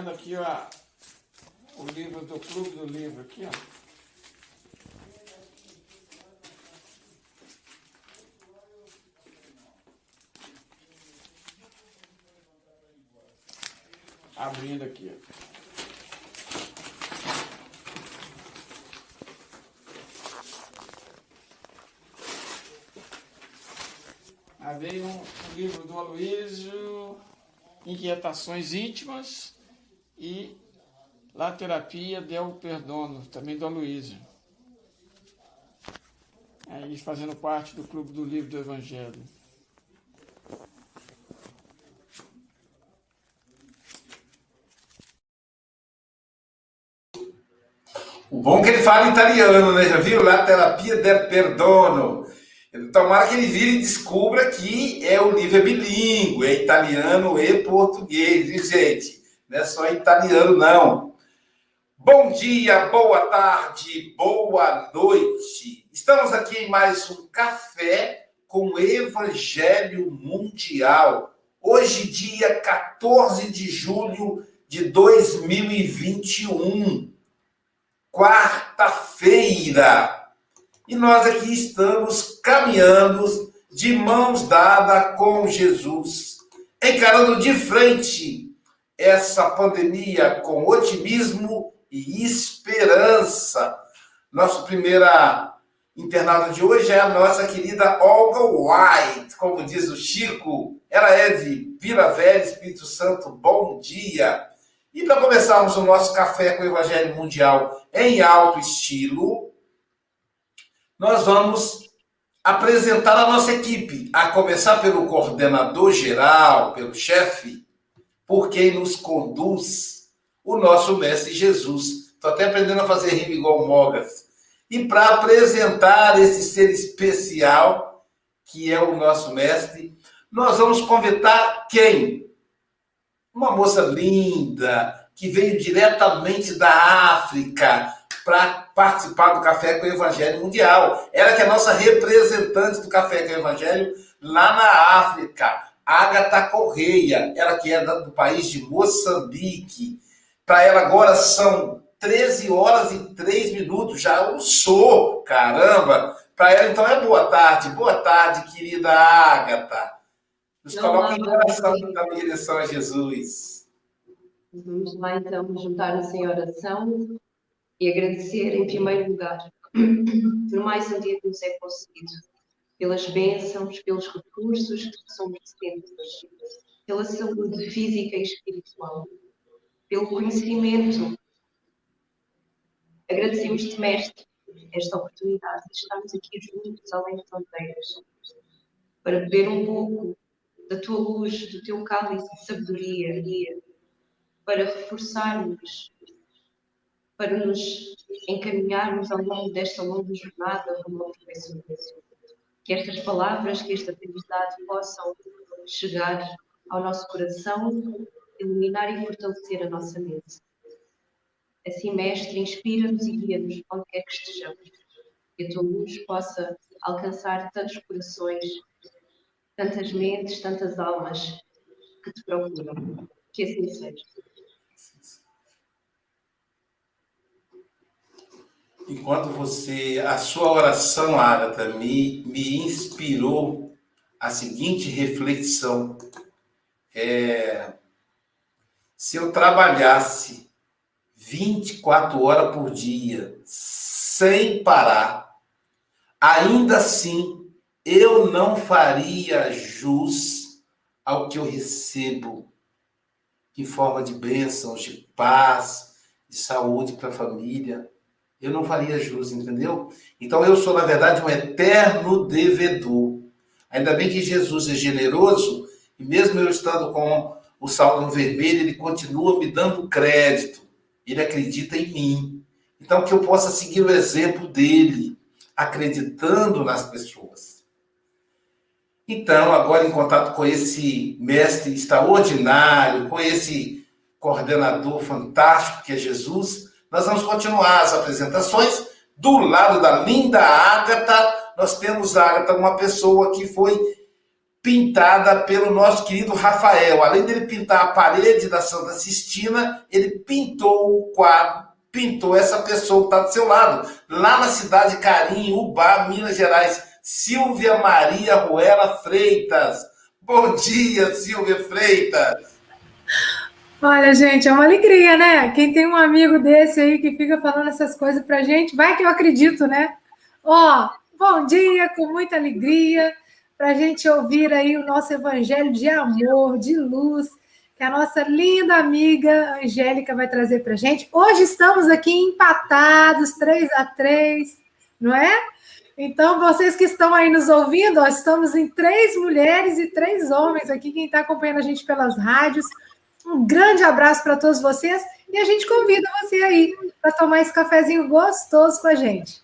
Chegando aqui ó, o livro do Clube do Livro aqui, ó. Abrindo aqui, veio um, livro do Aloysio, Inquietações Íntimas e La Terapia del Perdono, também do Aloysio. Aí fazendo parte do Clube do Livro do Evangelho. O bom é que ele fala italiano, né? Já viu? La Terapia del Perdono. Tomara que ele vire e descubra que é o livro é bilíngue, é italiano e português, gente? Não é só italiano, não. Bom dia, boa tarde, boa noite. Estamos aqui em mais um café com Evangelho Mundial. Hoje, dia 14 de julho de 2021, quarta-feira. E nós aqui estamos caminhando de mãos dadas com Jesus, encarando de frente essa pandemia com otimismo e esperança. Nossa primeira internada de hoje é a nossa querida Olga White, como diz o Chico. Ela é de Vila Velha, Espírito Santo. Bom dia. E para começarmos o nosso café com o Evangelho Mundial em alto estilo, nós vamos apresentar a nossa equipe, a começar pelo coordenador geral, pelo chefe, por quem nos conduz, o nosso mestre Jesus. Estou até aprendendo a fazer rima igual Mogas. E para apresentar esse ser especial, que é o nosso mestre, nós vamos convidar quem? Uma moça linda, que veio diretamente da África, para participar do Café com o Evangelho Mundial. Ela que é a nossa representante do Café com o Evangelho lá na África. Agatha Correia, ela que é do país de Moçambique. Para ela agora são 13 horas e 3 minutos, já almoçou, caramba! Para ela então é boa tarde, boa tarde, querida Agatha. Nos coloca em oração da minha direção a Jesus. Vamos lá então juntar-nos em oração e agradecer, em primeiro lugar, por mais um dia que nos é concedido, pelas bênçãos, pelos recursos que somos merecemos, pela saúde física e espiritual, pelo conhecimento. Agradecemos-te, Mestre, esta oportunidade de estarmos aqui juntos, além de fronteiras, para beber um pouco da tua luz, do teu cálice de sabedoria, para reforçarmos para nos encaminharmos ao longo desta longa jornada rumo ao. Que estas palavras, que esta aprendizagem possam chegar ao nosso coração, iluminar e fortalecer a nossa mente. Assim, Mestre, inspira-nos e guia-nos onde quer que estejamos. Que a tua luz possa alcançar tantos corações, tantas mentes, tantas almas que te procuram. Que assim seja. Enquanto você, a sua oração, Agatha, me, me inspirou a seguinte reflexão. É, se eu trabalhasse 24 horas por dia, sem parar, ainda assim eu não faria jus ao que eu recebo em forma de bênçãos, de paz, de saúde para a família eu não faria jus, entendeu? Então eu sou, na verdade, um eterno devedor. Ainda bem que Jesus é generoso, e mesmo eu estando com o saldo no vermelho, ele continua me dando crédito. Ele acredita em mim. Então que eu possa seguir o exemplo dele, acreditando nas pessoas. Então, agora em contato com esse mestre extraordinário, com esse coordenador fantástico que é Jesus, nós vamos continuar as apresentações. Do lado da linda Ágata, nós temos Ágata, uma pessoa que foi pintada pelo nosso querido Rafael. Além dele pintar a parede da Santa Sistina, ele pintou o quadro, pintou essa pessoa que está do seu lado, lá na cidade de Carim, Ubá, Minas Gerais. Silvia Maria Ruela Freitas. Bom dia, Silvia Freitas. Olha, gente, é uma alegria, né? Quem tem um amigo desse aí que fica falando essas coisas pra gente, vai que eu acredito, né? Ó, bom dia, com muita alegria, para a gente ouvir aí o nosso evangelho de amor, de luz, que a nossa linda amiga Angélica vai trazer para a gente. Hoje estamos aqui empatados, três a três, não é? Então, vocês que estão aí nos ouvindo, ó, estamos em três mulheres e três homens aqui, quem está acompanhando a gente pelas rádios. Um grande abraço para todos vocês e a gente convida você aí para tomar esse cafezinho gostoso com a gente.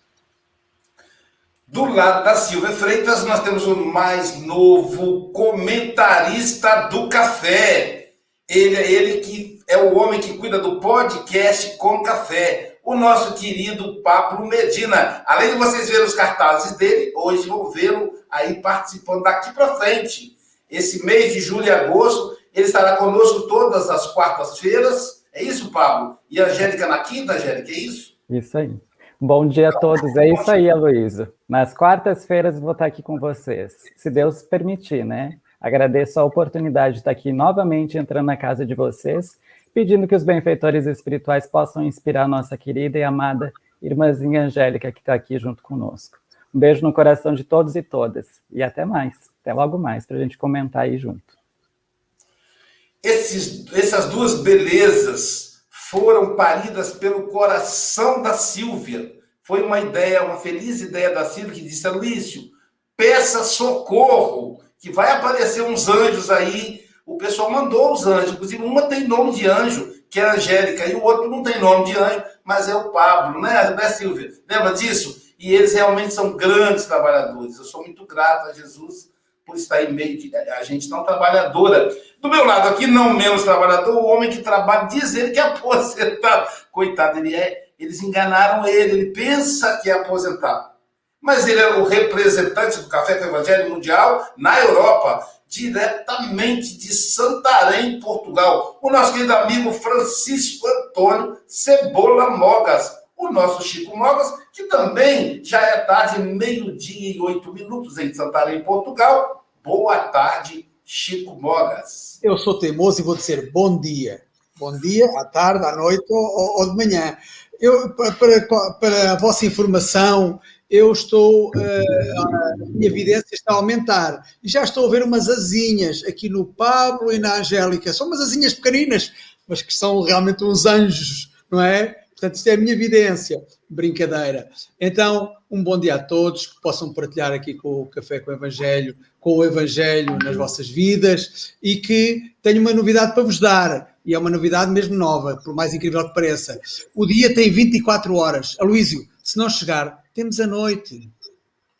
Do lado da Silvia Freitas, nós temos o mais novo comentarista do café. Ele é ele que é o homem que cuida do podcast com café. O nosso querido Pablo Medina. Além de vocês verem os cartazes dele, hoje vão vê-lo aí participando daqui para frente. Esse mês de julho e agosto, ele estará conosco todas as quartas-feiras. É isso, Pablo? E a Angélica na quinta, Angélica, é isso? Isso aí. Bom dia a todos. É isso aí, Aloysio. Nas quartas-feiras vou estar aqui com vocês, se Deus permitir, né? Agradeço a oportunidade de estar aqui novamente entrando na casa de vocês, pedindo que os benfeitores espirituais possam inspirar nossa querida e amada irmãzinha Angélica que está aqui junto conosco. Um beijo no coração de todos e todas. E até mais. Até logo mais para a gente comentar aí junto. Esses, essas duas belezas foram paridas pelo coração da Silvia. Foi uma ideia, uma feliz ideia da Silvia que disse: Luísio, peça socorro, que vai aparecer uns anjos aí. O pessoal mandou os anjos, inclusive uma tem nome de anjo, que é Angélica, e o outro não tem nome de anjo, mas é o Pablo, né, né Silvia? Lembra disso? E eles realmente são grandes trabalhadores. Eu sou muito grato a Jesus por estar em meio de a gente tão trabalhadora. Do meu lado aqui, não menos trabalhador, o homem que trabalha, diz ele que é aposentado. Coitado, ele é, eles enganaram ele, ele pensa que é aposentado. Mas ele é o representante do Café com Evangelho Mundial na Europa, diretamente de Santarém, Portugal. O nosso querido amigo Francisco Antônio Cebola Mogas, o nosso Chico Mogas, que também já é tarde, meio-dia e oito minutos em Santarém, Portugal. Boa tarde, Chico Mogas. Eu sou teimoso e vou dizer bom dia. Bom dia, à tarde, à noite ou, ou de manhã. Eu, para, para, a vossa informação, eu estou, uh, a minha evidência está a aumentar. E já estou a ver umas asinhas aqui no Pablo e na Angélica. São umas asinhas pequeninas, mas que são realmente uns anjos, não é? Portanto, isto é a minha evidência, brincadeira. Então, um bom dia a todos, que possam partilhar aqui com o Café com o Evangelho, com o Evangelho nas vossas vidas e que tenho uma novidade para vos dar. E é uma novidade mesmo nova, por mais incrível que pareça. O dia tem 24 horas. Aloísio, se não chegar, temos a noite.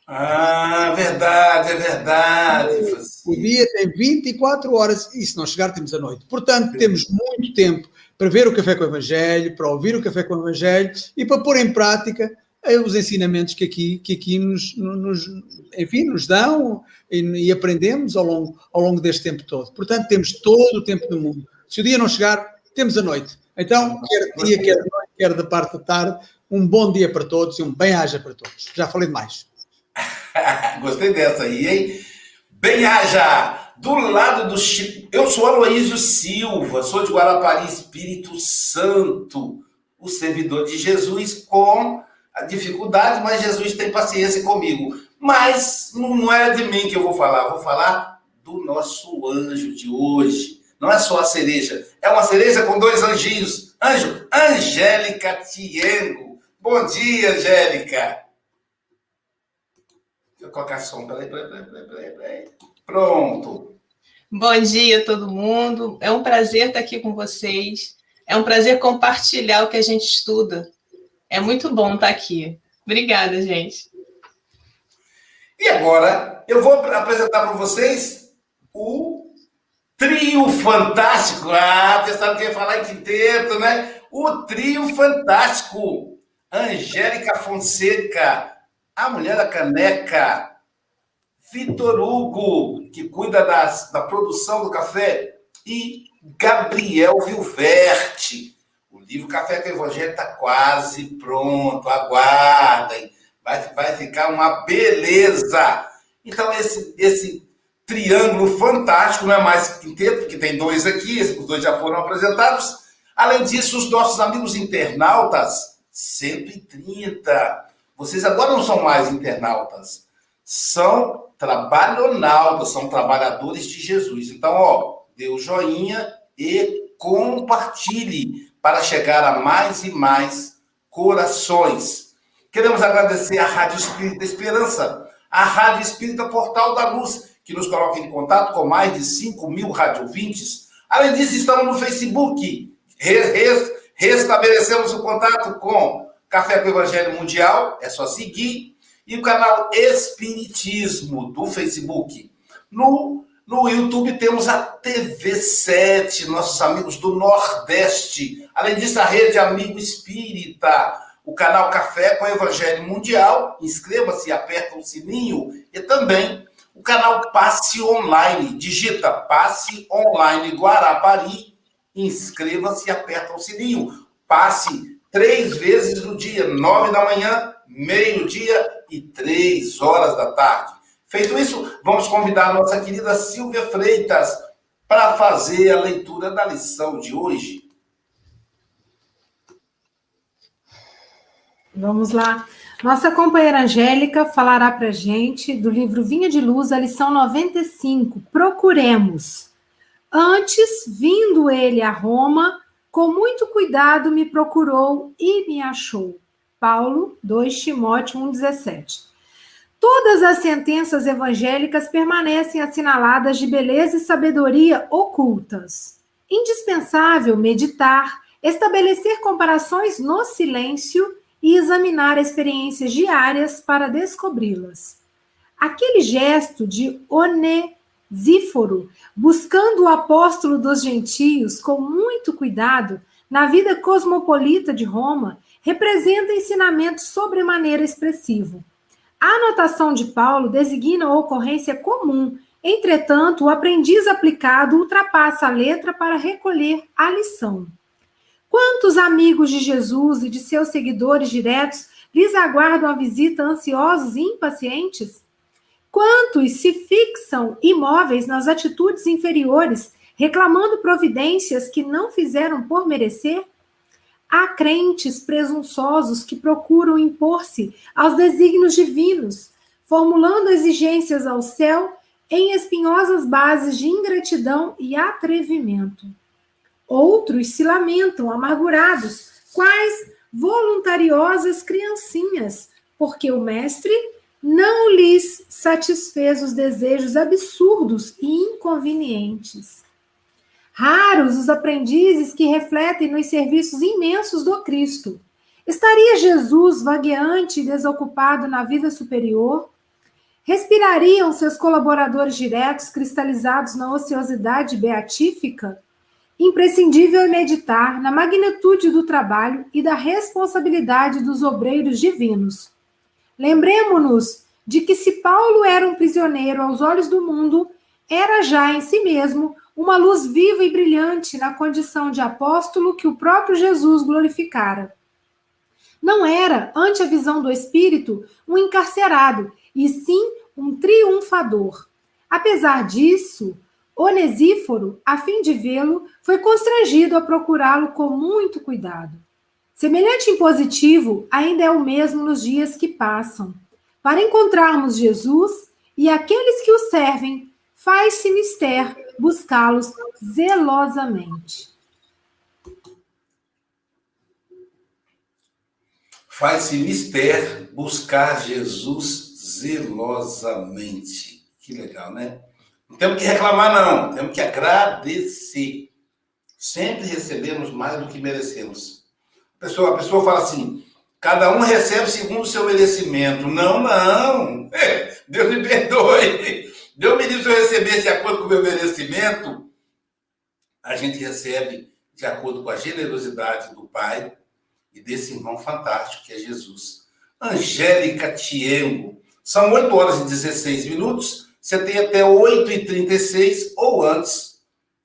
Ah, verdade, é verdade. O dia tem 24 horas e se não chegar, temos a noite. Portanto, temos muito tempo para ver o Café com o Evangelho, para ouvir o Café com o Evangelho e para pôr em prática eh, os ensinamentos que aqui, que aqui nos, nos, enfim, nos dão e, e, aprendemos ao longo, ao longo deste tempo todo. Portanto, temos todo o tempo do mundo. Se o dia não chegar, temos a noite. Então, quer dia, quer noite, quer da parte da tarde, um bom dia para todos e um bem-aja para todos. Já falei demais. Gostei dessa aí, hein? Bem-aja! Do lado do Chico, eu sou Aloísio Silva, sou de Guarapari, Espírito Santo, o servidor de Jesus com a dificuldade, mas Jesus tem paciência comigo. Mas não é de mim que eu vou falar, vou falar do nosso anjo de hoje. Não é só a cereja, é uma cereja com dois anjinhos. Anjo, Angélica Tiengo. Bom dia, Angélica. Deixa eu colocar som, peraí, peraí, peraí, peraí, peraí. Pronto. Bom dia, todo mundo. É um prazer estar aqui com vocês. É um prazer compartilhar o que a gente estuda. É muito bom estar aqui. Obrigada, gente. E agora eu vou apresentar para vocês o trio fantástico. Ah, pensaram que ia falar em quinteto, né? O trio fantástico. Angélica Fonseca, a mulher da caneca, Vitor Hugo, que cuida das, da produção do café, e Gabriel Vilverte. O livro Café com Evangelho está quase pronto, aguardem. Vai, vai ficar uma beleza. Então, esse, esse triângulo fantástico, não é mais quinteto, porque tem dois aqui, os dois já foram apresentados. Além disso, os nossos amigos internautas, 130. Vocês agora não são mais internautas, são trabalhonautas, são trabalhadores de Jesus. Então, ó, dê o joinha e compartilhe para chegar a mais e mais corações. Queremos agradecer à Rádio Espírita Esperança, a Rádio Espírita Portal da Luz, que nos coloca em contato com mais de 5 mil radiovintes. Além disso, estamos no Facebook. Restabelecemos o contato com Café com Evangelho Mundial, é só seguir, e o canal Espiritismo do Facebook. No, no YouTube temos a TV7, nossos amigos do Nordeste. Além disso, a Rede Amigo Espírita, o canal Café com Evangelho Mundial. Inscreva-se, aperta o sininho e também o canal Passe Online. Digita Passe Online Guarapari, inscreva-se e aperta o sininho. Passe três vezes no dia, nove da manhã, meio-dia e três horas da tarde. Feito isso, vamos convidar nossa querida Silvia Freitas para fazer a leitura da lição de hoje. Vamos lá. Nossa companheira Angélica falará para gente do livro Vinha de Luz, a lição 95. Procuremos. Antes, vindo ele a Roma, com muito cuidado me procurou e me achou. Paulo 2 Timóteo 1,17. Todas as sentenças evangélicas permanecem assinaladas de beleza e sabedoria ocultas. Indispensável meditar, estabelecer comparações no silêncio e examinar experiências diárias para descobri-las. Aquele gesto de Onesíforo, buscando o apóstolo dos gentios com muito cuidado na vida cosmopolita de Roma, representa ensinamento sobremaneira expressivo. A anotação de Paulo designa ocorrência comum, entretanto, o aprendiz aplicado ultrapassa a letra para recolher a lição. Quantos amigos de Jesus e de seus seguidores diretos lhes aguardam a visita ansiosos e impacientes? Quantos se fixam imóveis nas atitudes inferiores, reclamando providências que não fizeram por merecer? Há crentes presunçosos que procuram impor-se aos desígnios divinos, formulando exigências ao céu em espinhosas bases de ingratidão e atrevimento. Outros se lamentam, amargurados, quais voluntariosas criancinhas, porque o mestre não lhes satisfez os desejos absurdos e inconvenientes. Raros os aprendizes que refletem nos serviços imensos do Cristo. Estaria Jesus vagueante e desocupado na vida superior? Respirariam seus colaboradores diretos cristalizados na ociosidade beatífica? Imprescindível é meditar na magnitude do trabalho e da responsabilidade dos obreiros divinos. Lembremos-nos de que se Paulo era um prisioneiro aos olhos do mundo, era já em si mesmo uma luz viva e brilhante na condição de apóstolo que o próprio Jesus glorificara. Não era, ante a visão do Espírito, um encarcerado, e sim um triunfador. Apesar disso, Onesíforo, a fim de vê-lo, foi constrangido a procurá-lo com muito cuidado. Semelhante impositivo ainda é o mesmo nos dias que passam. Para encontrarmos Jesus e aqueles que o servem, faz-se mister buscá-los zelosamente. Faz-se mister buscar Jesus zelosamente. Que legal, né? Não temos que reclamar, não. Temos que agradecer. Sempre recebemos mais do que merecemos. A pessoa, a pessoa fala assim: cada um recebe segundo o seu merecimento. Não, não. Deus me perdoe. Deus me disse se eu recebesse de acordo com o meu merecimento. A gente recebe de acordo com a generosidade do Pai e desse irmão fantástico que é Jesus. Angélica Tiengo, São 8 horas e 16 minutos. Você tem até 8h36 ou antes,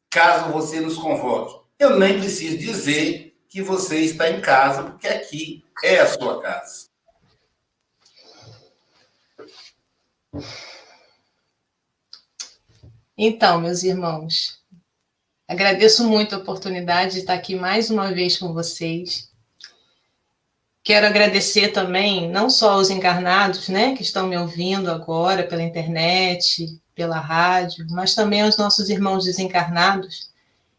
caso você nos convoque. Eu nem preciso dizer que você está em casa, porque aqui é a sua casa. Então, meus irmãos, agradeço muito a oportunidade de estar aqui mais uma vez com vocês. Quero agradecer também não só aos encarnados, né, que estão me ouvindo agora pela internet, pela rádio, mas também aos nossos irmãos desencarnados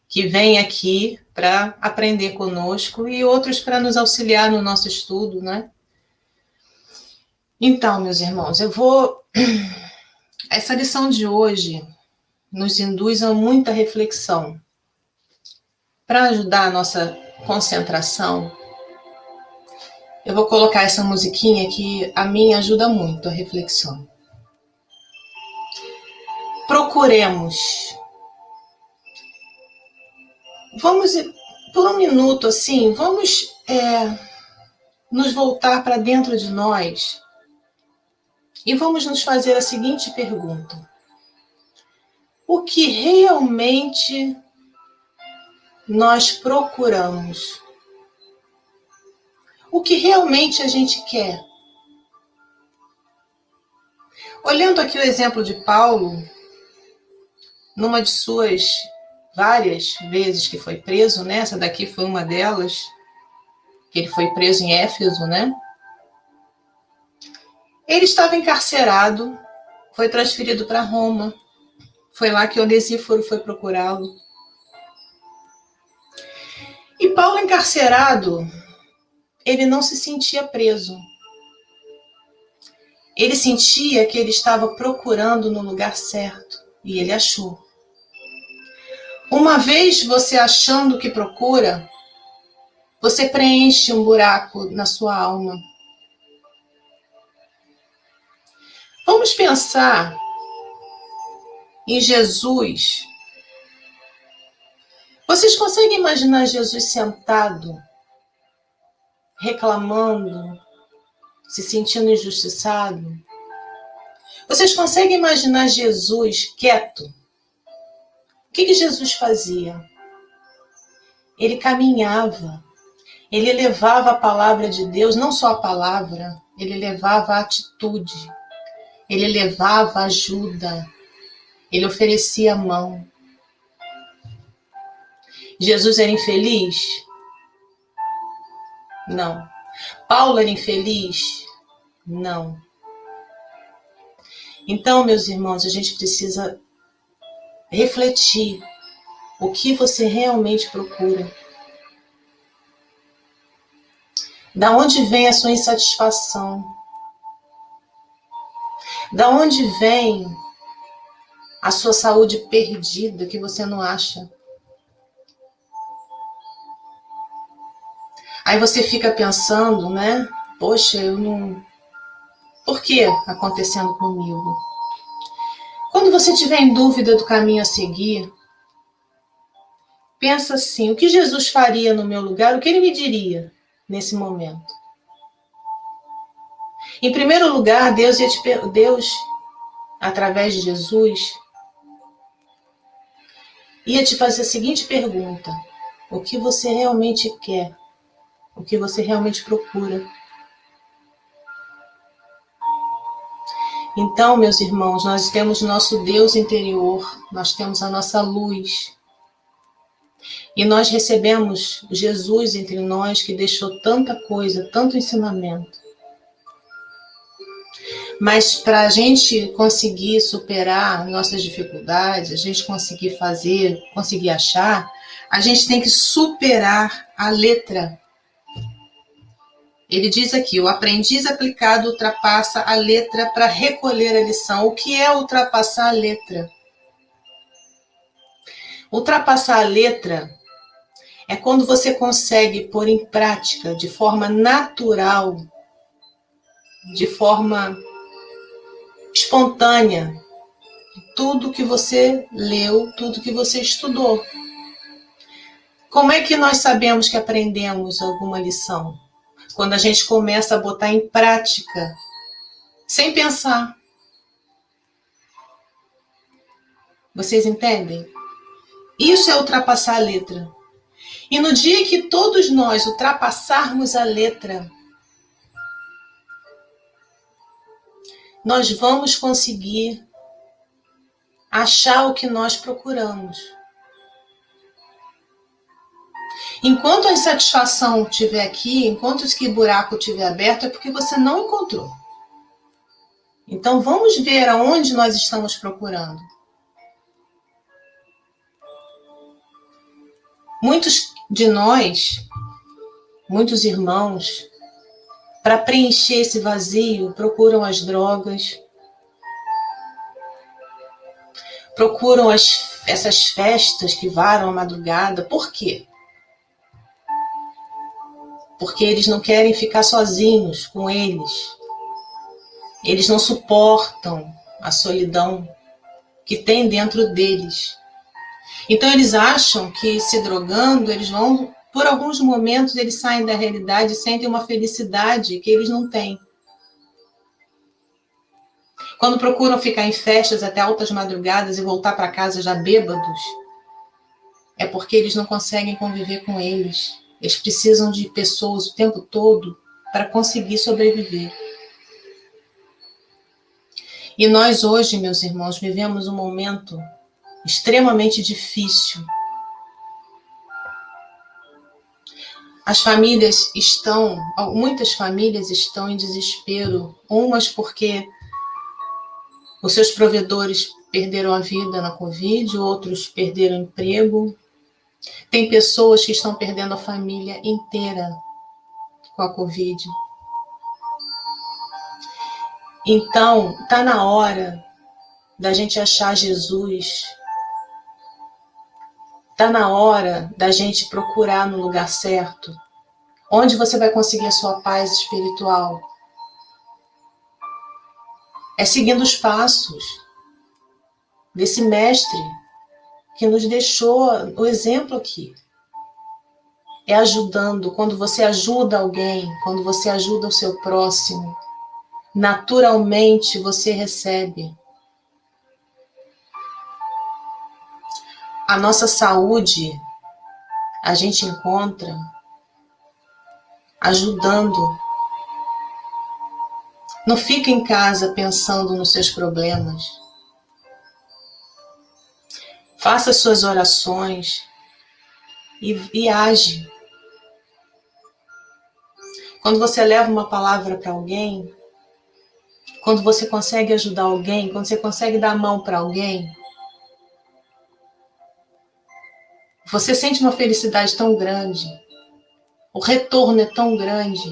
que vêm aqui para aprender conosco e outros para nos auxiliar no nosso estudo, né? Então, meus irmãos, eu vou essa lição de hoje nos induz a muita reflexão. Para ajudar a nossa concentração, eu vou colocar essa musiquinha que a mim ajuda muito a reflexão. Procuremos. Vamos, por um minuto assim, vamos é, nos voltar para dentro de nós e vamos nos fazer a seguinte pergunta: O que realmente nós procuramos? o que realmente a gente quer. Olhando aqui o exemplo de Paulo, numa de suas várias vezes que foi preso, né? Essa daqui foi uma delas, que ele foi preso em Éfeso, né? Ele estava encarcerado, foi transferido para Roma. Foi lá que Onesíforo foi procurá-lo. E Paulo encarcerado, ele não se sentia preso. Ele sentia que ele estava procurando no lugar certo e ele achou. Uma vez você achando o que procura, você preenche um buraco na sua alma. Vamos pensar em Jesus. Vocês conseguem imaginar Jesus sentado reclamando, se sentindo injustiçado? Vocês conseguem imaginar Jesus quieto? O que, que Jesus fazia? Ele caminhava, ele levava a palavra de Deus, não só a palavra, ele levava a atitude, ele levava ajuda, ele oferecia a mão. Jesus era infeliz? Não. Paulo era infeliz? Não. Então, meus irmãos, a gente precisa refletir o que você realmente procura. Da onde vem a sua insatisfação? Da onde vem a sua saúde perdida que você não acha? Aí você fica pensando, né? Poxa, eu não. Por que acontecendo comigo? Quando você tiver em dúvida do caminho a seguir, pensa assim: o que Jesus faria no meu lugar? O que ele me diria nesse momento? Em primeiro lugar, Deus te Deus através de Jesus ia te fazer a seguinte pergunta: o que você realmente quer? o que você realmente procura. Então, meus irmãos, nós temos nosso Deus interior, nós temos a nossa luz. E nós recebemos Jesus entre nós que deixou tanta coisa, tanto ensinamento. Mas para a gente conseguir superar nossas dificuldades, a gente conseguir fazer, conseguir achar, a gente tem que superar a letra ele diz aqui: o aprendiz aplicado ultrapassa a letra para recolher a lição. O que é ultrapassar a letra? Ultrapassar a letra é quando você consegue pôr em prática de forma natural, de forma espontânea, tudo que você leu, tudo que você estudou. Como é que nós sabemos que aprendemos alguma lição? Quando a gente começa a botar em prática sem pensar. Vocês entendem? Isso é ultrapassar a letra. E no dia que todos nós ultrapassarmos a letra, nós vamos conseguir achar o que nós procuramos. Enquanto a insatisfação estiver aqui, enquanto esse buraco estiver aberto, é porque você não encontrou. Então vamos ver aonde nós estamos procurando. Muitos de nós, muitos irmãos, para preencher esse vazio, procuram as drogas, procuram as, essas festas que varam a madrugada. Por quê? Porque eles não querem ficar sozinhos com eles. Eles não suportam a solidão que tem dentro deles. Então eles acham que se drogando, eles vão, por alguns momentos, eles saem da realidade e sentem uma felicidade que eles não têm. Quando procuram ficar em festas até altas madrugadas e voltar para casa já bêbados, é porque eles não conseguem conviver com eles. Eles precisam de pessoas o tempo todo para conseguir sobreviver. E nós hoje, meus irmãos, vivemos um momento extremamente difícil. As famílias estão, muitas famílias estão em desespero, umas porque os seus provedores perderam a vida na Covid, outros perderam emprego. Tem pessoas que estão perdendo a família inteira com a Covid. Então, está na hora da gente achar Jesus Está na hora da gente procurar no lugar certo. Onde você vai conseguir a sua paz espiritual? É seguindo os passos desse mestre que nos deixou o exemplo aqui. É ajudando. Quando você ajuda alguém, quando você ajuda o seu próximo, naturalmente você recebe. a nossa saúde a gente encontra ajudando. Não fica em casa pensando nos seus problemas. Faça suas orações e, e age. Quando você leva uma palavra para alguém, quando você consegue ajudar alguém, quando você consegue dar a mão para alguém, Você sente uma felicidade tão grande, o retorno é tão grande,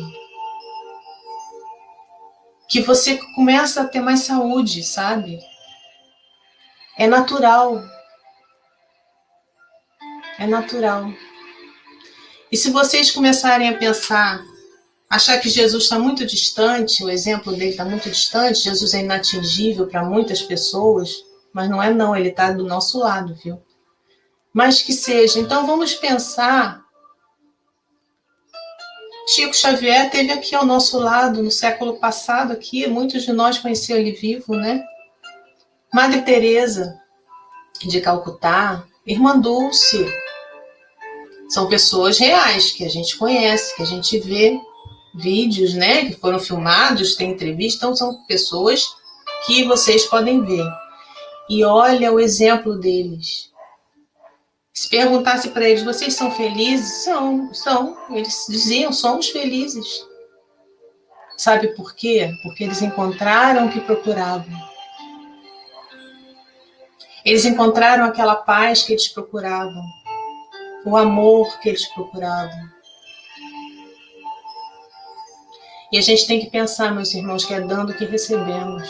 que você começa a ter mais saúde, sabe? É natural. É natural. E se vocês começarem a pensar, achar que Jesus está muito distante, o exemplo dele está muito distante, Jesus é inatingível para muitas pessoas, mas não é não, ele está do nosso lado, viu? mas que seja. Então vamos pensar. Chico Xavier teve aqui ao nosso lado no século passado aqui, muitos de nós conheciam ele vivo, né? Madre Teresa de Calcutá, Irmã Dulce, são pessoas reais que a gente conhece, que a gente vê vídeos, né, que foram filmados, tem entrevista, então são pessoas que vocês podem ver. E olha o exemplo deles. Se perguntasse para eles, vocês são felizes? São, são. Eles diziam, somos felizes. Sabe por quê? Porque eles encontraram o que procuravam. Eles encontraram aquela paz que eles procuravam, o amor que eles procuravam. E a gente tem que pensar, meus irmãos, que é dando que recebemos.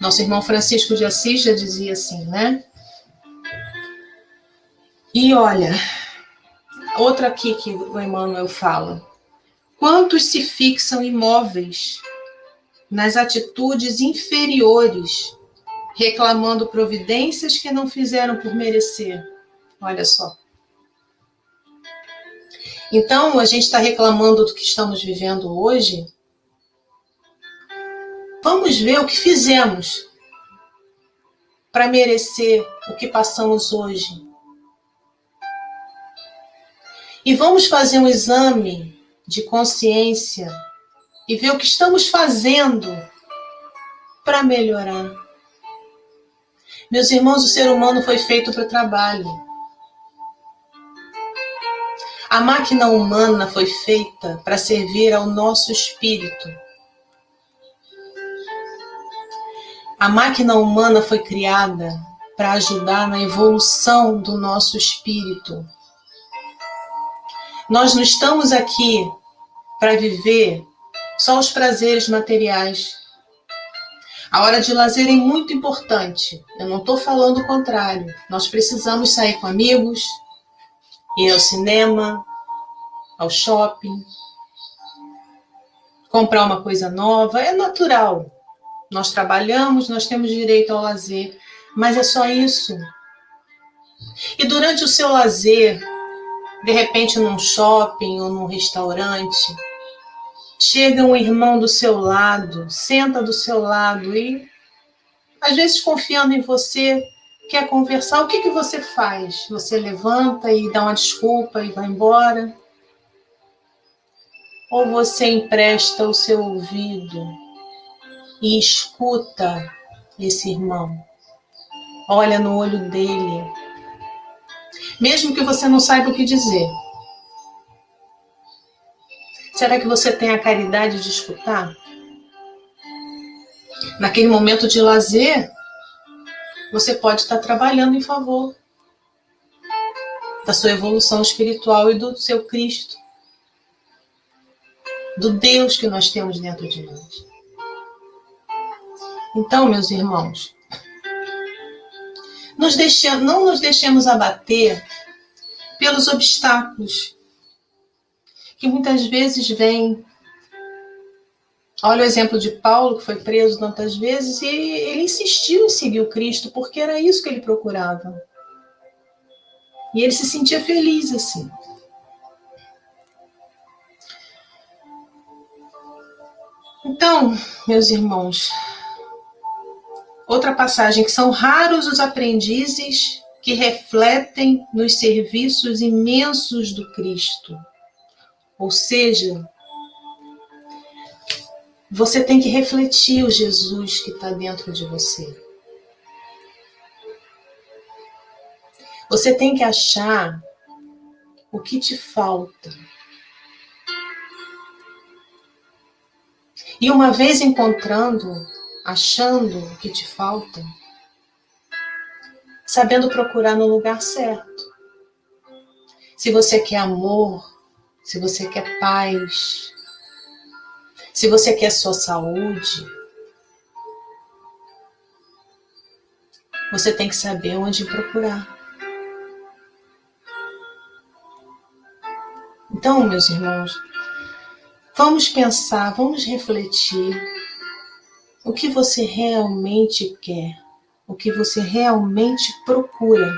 Nosso irmão Francisco de Assis já dizia assim, né? E olha, outra aqui que o Emmanuel fala. Quantos se fixam imóveis nas atitudes inferiores, reclamando providências que não fizeram por merecer? Olha só. Então, a gente está reclamando do que estamos vivendo hoje, vamos ver o que fizemos para merecer o que passamos hoje. E vamos fazer um exame de consciência e ver o que estamos fazendo para melhorar. Meus irmãos, o ser humano foi feito para o trabalho. A máquina humana foi feita para servir ao nosso espírito. A máquina humana foi criada para ajudar na evolução do nosso espírito. Nós não estamos aqui para viver só os prazeres materiais. A hora de lazer é muito importante. Eu não estou falando o contrário. Nós precisamos sair com amigos, ir ao cinema, ao shopping, comprar uma coisa nova. É natural. Nós trabalhamos, nós temos direito ao lazer, mas é só isso. E durante o seu lazer, de repente num shopping ou num restaurante, chega um irmão do seu lado, senta do seu lado e, às vezes, confiando em você, quer conversar, o que, que você faz? Você levanta e dá uma desculpa e vai embora? Ou você empresta o seu ouvido e escuta esse irmão? Olha no olho dele. Mesmo que você não saiba o que dizer, Será que você tem a caridade de escutar? Naquele momento de lazer, você pode estar trabalhando em favor da sua evolução espiritual e do seu Cristo, do Deus que nós temos dentro de nós. Então, meus irmãos, nos não nos deixemos abater pelos obstáculos que muitas vezes vem. Olha o exemplo de Paulo, que foi preso tantas vezes, e ele insistiu em seguir o Cristo, porque era isso que ele procurava. E ele se sentia feliz assim. Então, meus irmãos, outra passagem que são raros os aprendizes que refletem nos serviços imensos do Cristo. Ou seja, você tem que refletir o Jesus que está dentro de você. Você tem que achar o que te falta. E uma vez encontrando, achando o que te falta, sabendo procurar no lugar certo. Se você quer amor, se você quer paz, se você quer sua saúde, você tem que saber onde procurar. Então, meus irmãos, vamos pensar, vamos refletir o que você realmente quer, o que você realmente procura.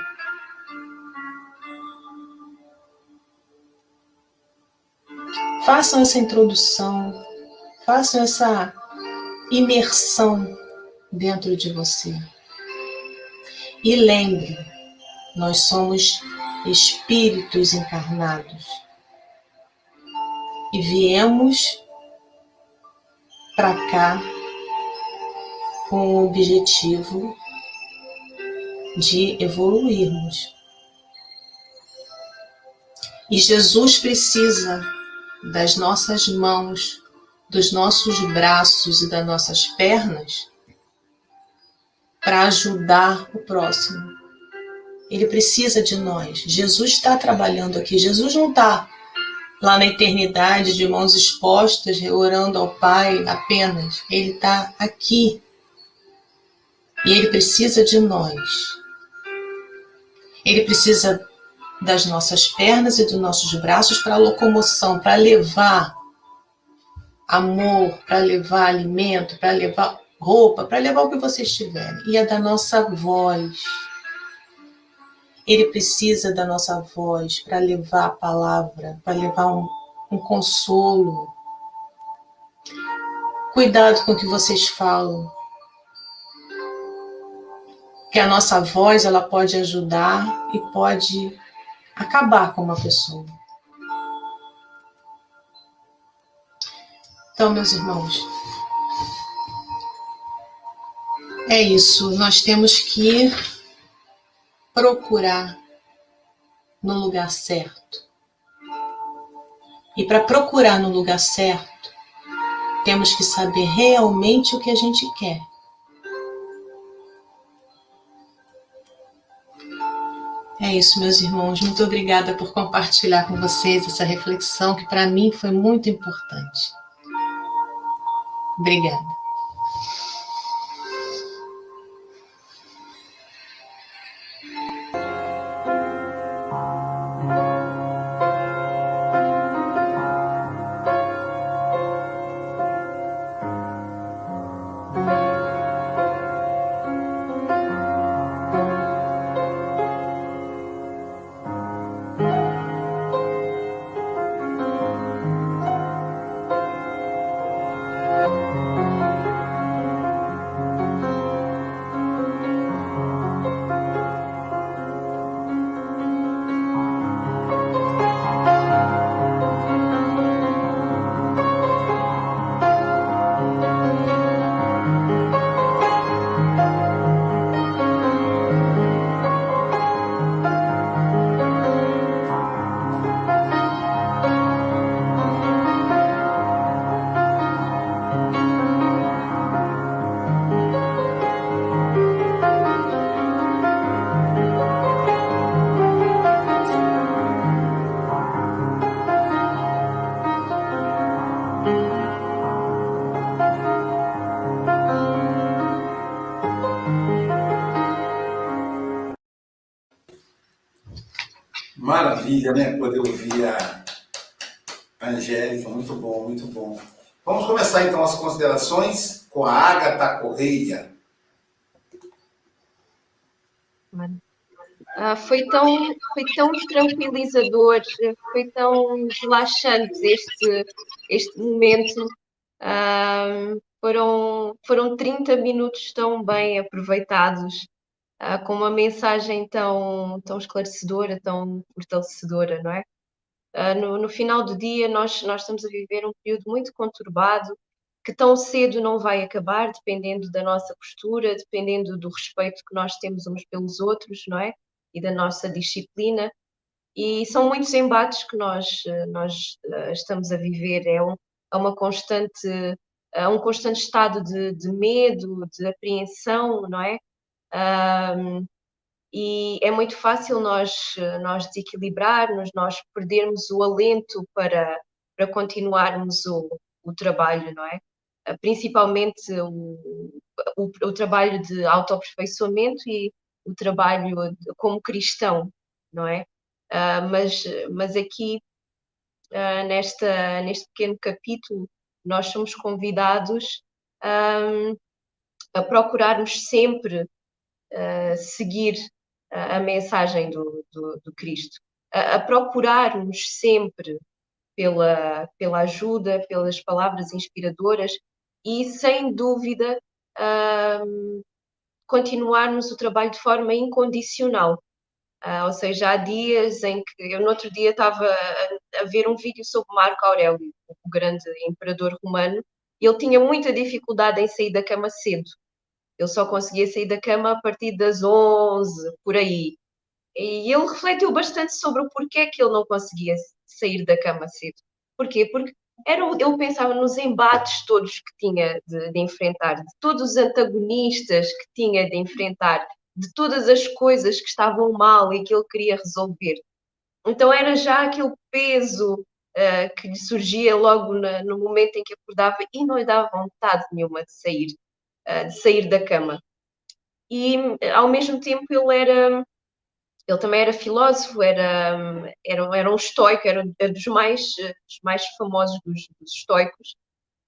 Façam essa introdução, façam essa imersão dentro de você. E lembre, nós somos espíritos encarnados e viemos para cá com o objetivo de evoluirmos. E Jesus precisa das nossas mãos, dos nossos braços e das nossas pernas para ajudar o próximo. Ele precisa de nós. Jesus está trabalhando aqui. Jesus não está lá na eternidade de mãos expostas, orando ao Pai apenas. Ele está aqui. E ele precisa de nós. Ele precisa das nossas pernas e dos nossos braços para locomoção, para levar amor, para levar alimento, para levar roupa, para levar o que vocês tiverem. E é da nossa voz. Ele precisa da nossa voz para levar a palavra, para levar um, um consolo. Cuidado com o que vocês falam. Que a nossa voz ela pode ajudar e pode acabar com uma pessoa. Então, meus irmãos, é isso. Nós temos que procurar no lugar certo. E para procurar no lugar certo, temos que saber realmente o que a gente quer. É isso, meus irmãos. Muito obrigada por compartilhar com vocês essa reflexão que para mim foi muito importante. Obrigada. Maravilha, né? Poder ouvir a Angélica, muito bom, muito bom. Vamos começar então as considerações com a Agatha Correia. Ah, foi, tão, foi tão tranquilizador, foi tão relaxante este, este momento. Ah, foram, foram 30 minutos tão bem aproveitados uh, com uma mensagem tão, tão esclarecedora, tão fortalecedora, não é? Uh, no, no, final do dia, nós, nós estamos a viver um período muito conturbado, que tão cedo não vai acabar, dependendo da nossa postura, dependendo do respeito que nós temos uns pelos outros, não é? E da nossa disciplina. E são muitos embates que nós, nós uh, estamos a viver. É, um, é uma constante, é um constante estado de, de medo, de apreensão, não é? Um, e é muito fácil nós, nós desequilibrarmos, nós perdermos o alento para, para continuarmos o, o trabalho, não é? Ah, principalmente o, o, o trabalho de autoaperfeiçoamento e o trabalho como cristão, não é? Uh, mas, mas aqui, uh, nesta, neste pequeno capítulo, nós somos convidados um, a procurarmos sempre seguir a, mensagem do, do, do Cristo, a, a, procurarmos sempre pela, pela ajuda, pelas palavras inspiradoras e, sem dúvida, continuarmos o trabalho de forma incondicional. Uh, ou seja, há dias em que eu no outro dia estava a, a, ver um vídeo sobre Marco Aurélio, o grande imperador romano, e ele tinha muita dificuldade em sair da cama cedo. Ele só conseguia sair da cama a partir das 11, por aí. E ele refletiu bastante sobre o porquê que ele não conseguia sair da cama cedo. Porquê? Porque era, ele pensava nos embates todos que tinha de, de, enfrentar, de todos os antagonistas que tinha de enfrentar, de todas as coisas que estavam mal e que ele queria resolver. Então era já aquele peso uh, que lhe surgia logo na, no momento em que acordava e não lhe dava vontade nenhuma de sair. Eh, de sair da cama. E ao mesmo tempo ele era ele também era filósofo, era, era, era um estoico, era, dos, mais, dos mais famosos dos, dos estoicos,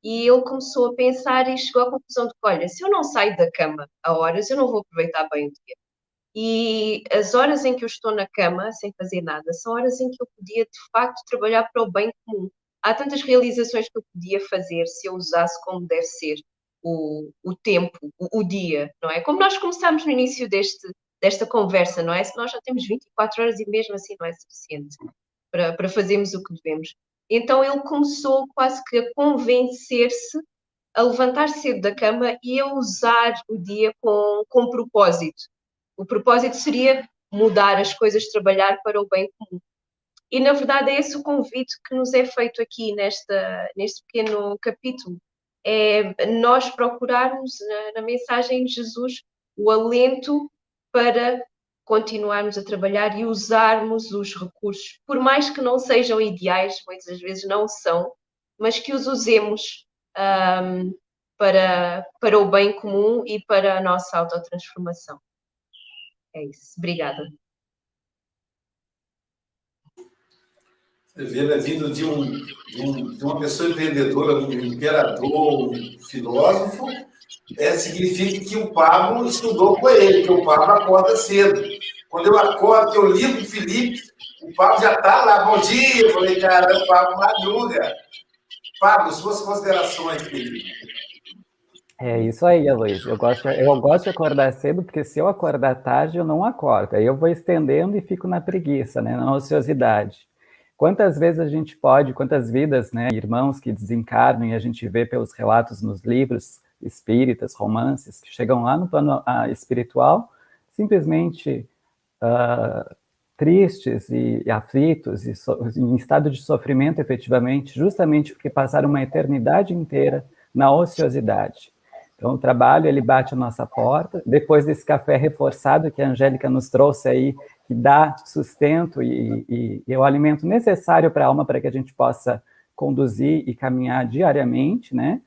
e ele começou a pensar e chegou à conclusão de que, olha, se eu não saio da cama a horas, eu não vou aproveitar bem o dia. E as horas em que eu estou na cama, sem fazer nada, são horas em que eu podia, de facto, trabalhar para o bem comum. há tantas realizações que eu podia fazer se eu usasse como deve ser o, o tempo, o, o dia, não é? Como nós começámos no início deste, desta conversa, não é? Se nós já temos 24 horas e mesmo assim não é suficiente para, para fazermos o que devemos. Então ele começou quase que a convencer-se a levantar cedo da cama e a usar o dia com, com propósito. O propósito seria mudar as coisas, trabalhar para o bem comum. E na verdade é esse o convite que nos é feito aqui nesta, neste pequeno capítulo. É nós procurarmos na, na mensagem de Jesus o alento para continuarmos a trabalhar e usarmos os recursos, por mais que não sejam ideais, muitas vezes não são, mas que os usemos um, para, para o bem comum e para a nossa autotransformação. É isso. Obrigada. Vê, né, vindo de, um, de, um, de uma pessoa empreendedora, um imperador, um filósofo, é, significa que o Pablo estudou com ele, que o Pablo acorda cedo. Quando eu acordo, eu ligo o Felipe, o Pablo já está lá, bom dia. Eu falei, cara, o Pablo madruga. Pablo, suas considerações, Felipe. É isso aí, Luiz. Eu gosto, eu gosto de acordar cedo, porque se eu acordar tarde, eu não acordo. Aí eu vou estendendo e fico na preguiça, né, na ociosidade. Quantas vezes a gente pode, quantas vidas, né, irmãos que desencarnam e a gente vê pelos relatos nos livros espíritas, romances, que chegam lá no plano uh, espiritual, simplesmente uh, tristes e, e aflitos, e so, em estado de sofrimento efetivamente, justamente porque passaram uma eternidade inteira na ociosidade. Então, o trabalho, ele bate a nossa porta, depois desse café reforçado que a Angélica nos trouxe aí, que dá sustento e, e, e o alimento necessário para a alma para que a gente possa conduzir e caminhar diariamente, né?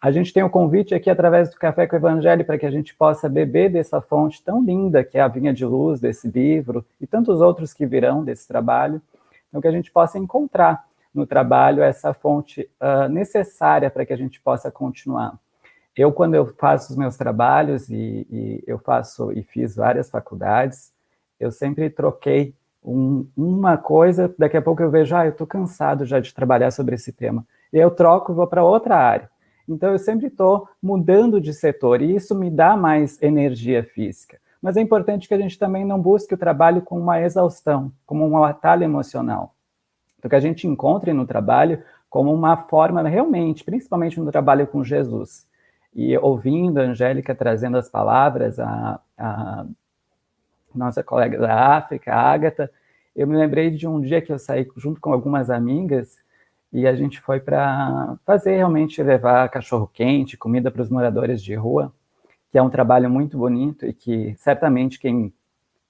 A gente tem o convite aqui através do Café com o Evangelho para que a gente possa beber dessa fonte tão linda que é a vinha de luz desse livro e tantos outros que virão desse trabalho. Então, que a gente possa encontrar no trabalho essa fonte uh, necessária para que a gente possa continuar. Eu, quando eu faço os meus trabalhos e, e eu faço e fiz várias faculdades, eu sempre troquei um, uma coisa, daqui a pouco eu vejo, ah, eu estou cansado já de trabalhar sobre esse tema. E eu troco e vou para outra área. Então, eu sempre estou mudando de setor e isso me dá mais energia física. Mas é importante que a gente também não busque o trabalho com uma exaustão, como um atalho emocional. Então, que a gente encontre no trabalho como uma forma, realmente, principalmente no trabalho com Jesus. E ouvindo a Angélica trazendo as palavras, a, a nossa colega da África, a Ágata, eu me lembrei de um dia que eu saí junto com algumas amigas e a gente foi para fazer realmente levar cachorro quente, comida para os moradores de rua, que é um trabalho muito bonito e que certamente quem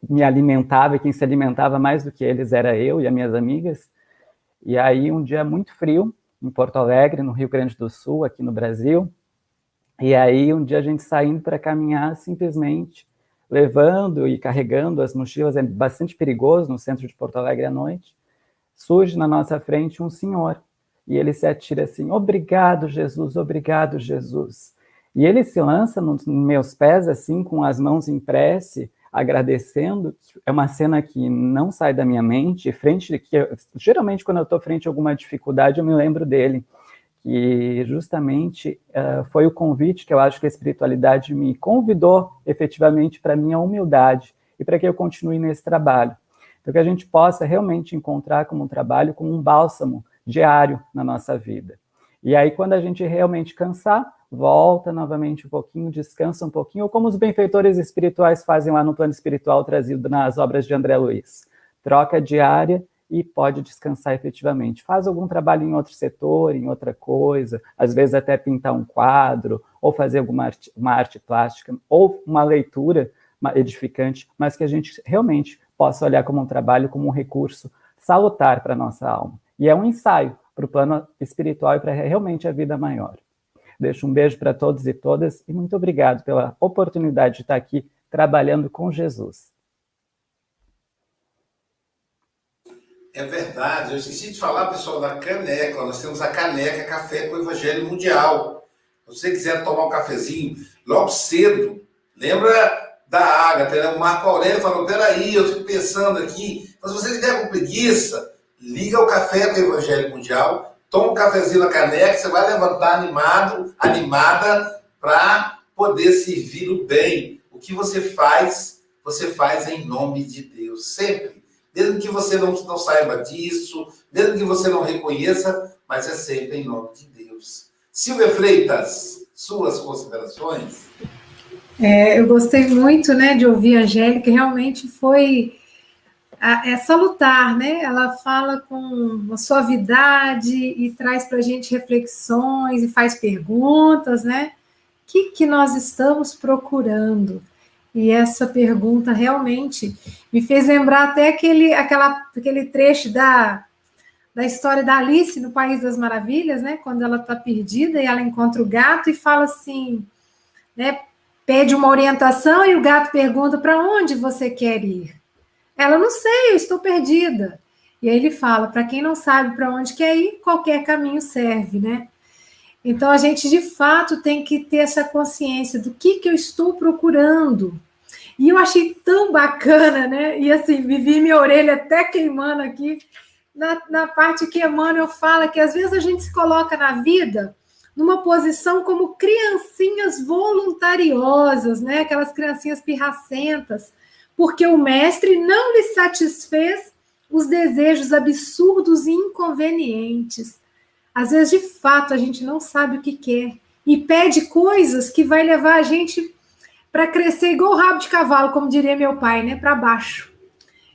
me alimentava e quem se alimentava mais do que eles era eu e as minhas amigas. E aí um dia muito frio em Porto Alegre, no Rio Grande do Sul, aqui no Brasil. E aí um dia a gente saindo para caminhar simplesmente levando e carregando as mochilas é bastante perigoso no centro de Porto Alegre à noite. Surge na nossa frente um senhor e ele se atira assim: Obrigado, Jesus, obrigado, Jesus. E ele se lança nos meus pés, assim, com as mãos em prece, agradecendo. É uma cena que não sai da minha mente, frente que eu, geralmente quando eu estou frente a alguma dificuldade, eu me lembro dele. Que justamente uh, foi o convite que eu acho que a espiritualidade me convidou efetivamente para minha humildade e para que eu continue nesse trabalho. Então, que a gente possa realmente encontrar como um trabalho, como um bálsamo diário na nossa vida. E aí, quando a gente realmente cansar, volta novamente um pouquinho, descansa um pouquinho, ou como os benfeitores espirituais fazem lá no plano espiritual trazido nas obras de André Luiz. Troca diária e pode descansar efetivamente. Faz algum trabalho em outro setor, em outra coisa, às vezes até pintar um quadro, ou fazer alguma arte, uma arte plástica, ou uma leitura edificante, mas que a gente realmente possa olhar como um trabalho, como um recurso salutar para a nossa alma. E é um ensaio para o plano espiritual e para realmente a vida maior. Deixo um beijo para todos e todas e muito obrigado pela oportunidade de estar aqui trabalhando com Jesus. É verdade, eu esqueci de falar, pessoal, da caneca. Nós temos a caneca Café com o Evangelho Mundial. Se você quiser tomar um cafezinho logo cedo, lembra da Ágata, né? o Marco Aurélio falou, peraí, eu estou pensando aqui, mas se você estiver com preguiça, liga o café com o Evangelho Mundial, toma um cafezinho na caneca, você vai levantar animado, animada, para poder servir o bem. O que você faz, você faz em nome de Deus, sempre. Mesmo que você não, não saiba disso, mesmo que você não reconheça, mas é sempre em nome de Deus. Silvia Freitas, suas considerações? É, eu gostei muito né, de ouvir a Angélica, realmente foi é salutar, né? Ela fala com uma suavidade e traz para a gente reflexões e faz perguntas, né? O que, que nós estamos procurando? E essa pergunta realmente me fez lembrar até aquele, aquela, aquele trecho da, da história da Alice no País das Maravilhas, né? Quando ela está perdida e ela encontra o gato e fala assim, né? Pede uma orientação e o gato pergunta para onde você quer ir. Ela, não sei, eu estou perdida. E aí ele fala: para quem não sabe para onde quer ir, qualquer caminho serve, né? Então a gente de fato tem que ter essa consciência do que, que eu estou procurando. E eu achei tão bacana, né? E assim, me vi minha orelha até queimando aqui. Na, na parte que Emmanuel fala que às vezes a gente se coloca na vida numa posição como criancinhas voluntariosas, né? Aquelas criancinhas pirracentas, porque o mestre não lhe satisfez os desejos absurdos e inconvenientes. Às vezes, de fato, a gente não sabe o que quer e pede coisas que vai levar a gente para crescer igual rabo de cavalo, como diria meu pai, né, para baixo.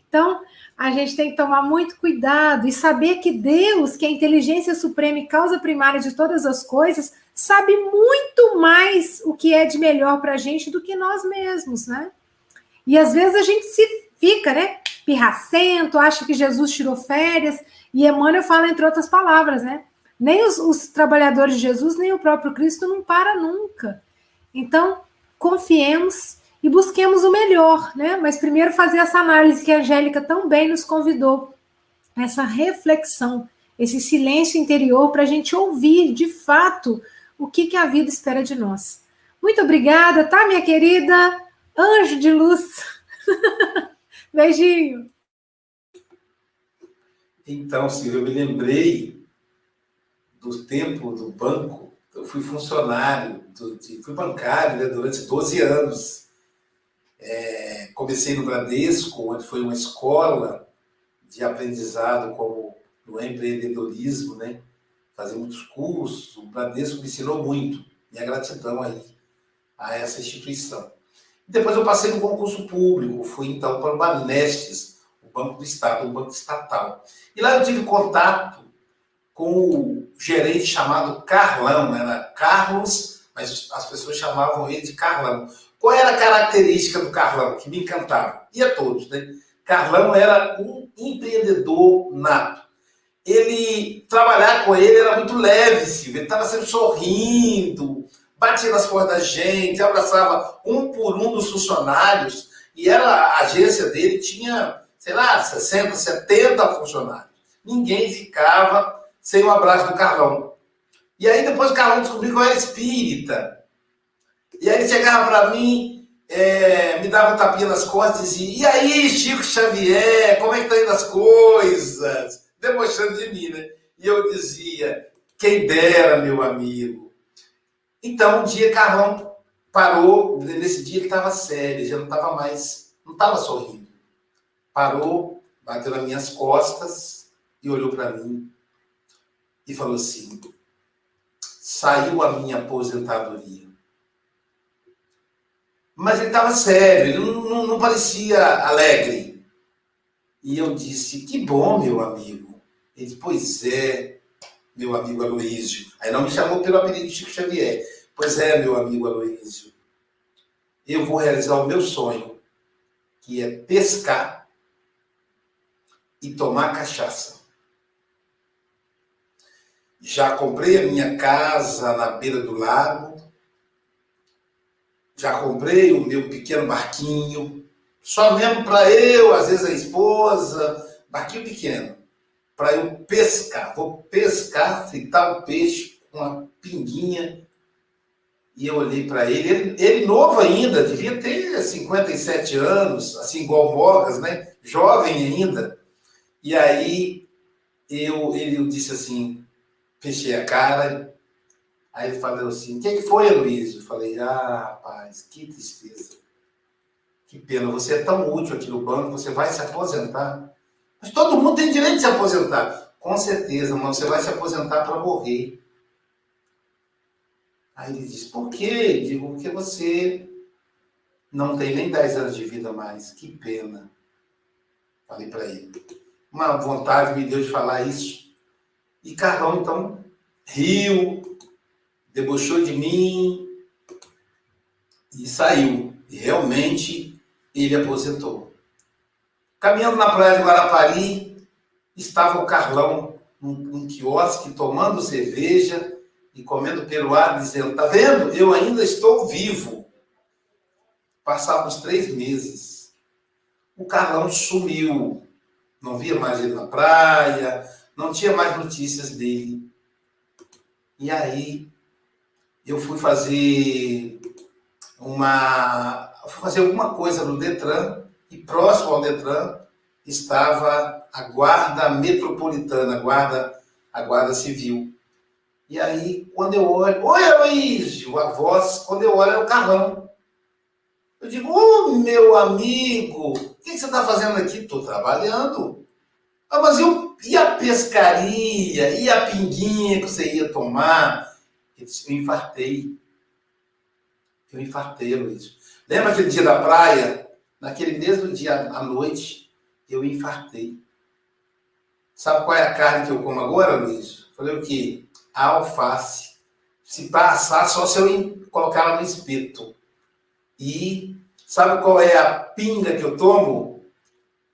Então, a gente tem que tomar muito cuidado e saber que Deus, que é a inteligência suprema e causa primária de todas as coisas, sabe muito mais o que é de melhor para a gente do que nós mesmos, né? E às vezes a gente se fica, né? Pirracento, acha que Jesus tirou férias. E Emmanuel fala, entre outras palavras, né? Nem os, os trabalhadores de Jesus, nem o próprio Cristo não para nunca. Então, confiemos e busquemos o melhor, né? Mas primeiro fazer essa análise que a Angélica tão bem nos convidou, essa reflexão, esse silêncio interior para a gente ouvir de fato o que, que a vida espera de nós. Muito obrigada, tá, minha querida? Anjo de luz. Beijinho. Então, Silvia, eu me lembrei do tempo do banco. Eu fui funcionário, do, fui bancário né, durante 12 anos. É, comecei no Bradesco, onde foi uma escola de aprendizado como no empreendedorismo, né? Fazer muitos cursos. O Bradesco me ensinou muito. Minha gratidão aí a essa instituição. Depois eu passei no concurso público, fui então para o Banestes, o Banco do Estado, um banco estatal. E lá eu tive contato com o gerente chamado Carlão, era Carlos, mas as pessoas chamavam ele de Carlão. Qual era a característica do Carlão que me encantava? E a todos, né? Carlão era um empreendedor nato. Ele trabalhar com ele era muito leve, Silvio. Ele estava sempre sorrindo, batia nas costas da gente, abraçava um por um dos funcionários, e era, a agência dele tinha, sei lá, 60, 70 funcionários. Ninguém ficava sem o abraço do Carlão. E aí depois o Carlão descobriu que eu era espírita. E aí ele chegava para mim, é, me dava um tapinha nas costas e dizia, e aí, Chico Xavier, como é que tá indo as coisas? Debochando de mim, né? E eu dizia, quem dera, meu amigo, então, um dia Carlão parou, nesse dia ele estava sério, já não estava mais, não estava sorrindo. Parou, bateu nas minhas costas e olhou para mim e falou assim: saiu a minha aposentadoria. Mas ele estava sério, ele não, não, não parecia alegre. E eu disse: que bom, meu amigo. Ele disse: pois é, meu amigo Aloísio. Aí não me chamou pelo apelido de Chico Xavier. Pois é, meu amigo Aloísio. Eu vou realizar o meu sonho, que é pescar e tomar cachaça. Já comprei a minha casa na beira do lago. Já comprei o meu pequeno barquinho, só mesmo para eu, às vezes a esposa, barquinho pequeno para eu pescar. Vou pescar, fritar o peixe com uma pinguinha. E eu olhei para ele, ele, ele, novo ainda, devia ter 57 anos, assim igual Mogas, né? Jovem ainda. E aí eu, ele disse assim: fechei a cara. Aí ele falou assim: O que, foi, Luiz? Eu falei: Ah, rapaz, que tristeza. Que pena, você é tão útil aqui no banco, você vai se aposentar. Mas todo mundo tem direito de se aposentar. Com certeza, mas você vai se aposentar para morrer. Aí ele disse: Por quê? Digo: Porque você não tem nem 10 anos de vida mais. Que pena. Falei para ele. Uma vontade me deu de falar isso. E Carlão, então, riu, debochou de mim e saiu. E realmente ele aposentou. Caminhando na praia de Guarapari, estava o Carlão num, num quiosque tomando cerveja e comendo peruá, dizendo: Tá vendo? Eu ainda estou vivo. Passados três meses. O Carlão sumiu. Não via mais ele na praia, não tinha mais notícias dele. E aí eu fui fazer uma fui fazer alguma coisa no Detran e próximo ao Detran estava a guarda metropolitana, a guarda a guarda civil. E aí quando eu olho, oi Aloysio, a voz, quando eu olho é o Carlão. Eu digo, ô oh, meu amigo, o que você está fazendo aqui? Estou trabalhando. Ah, mas eu, e a pescaria? E a pinguinha que você ia tomar? Eu infartei. Eu infartei, Luiz. Lembra aquele dia da praia? Naquele mesmo dia à noite, eu infartei. Sabe qual é a carne que eu como agora, Luiz? Falei o quê? alface. Se passar, só se eu colocar ela no espeto. E sabe qual é a pinga que eu tomo?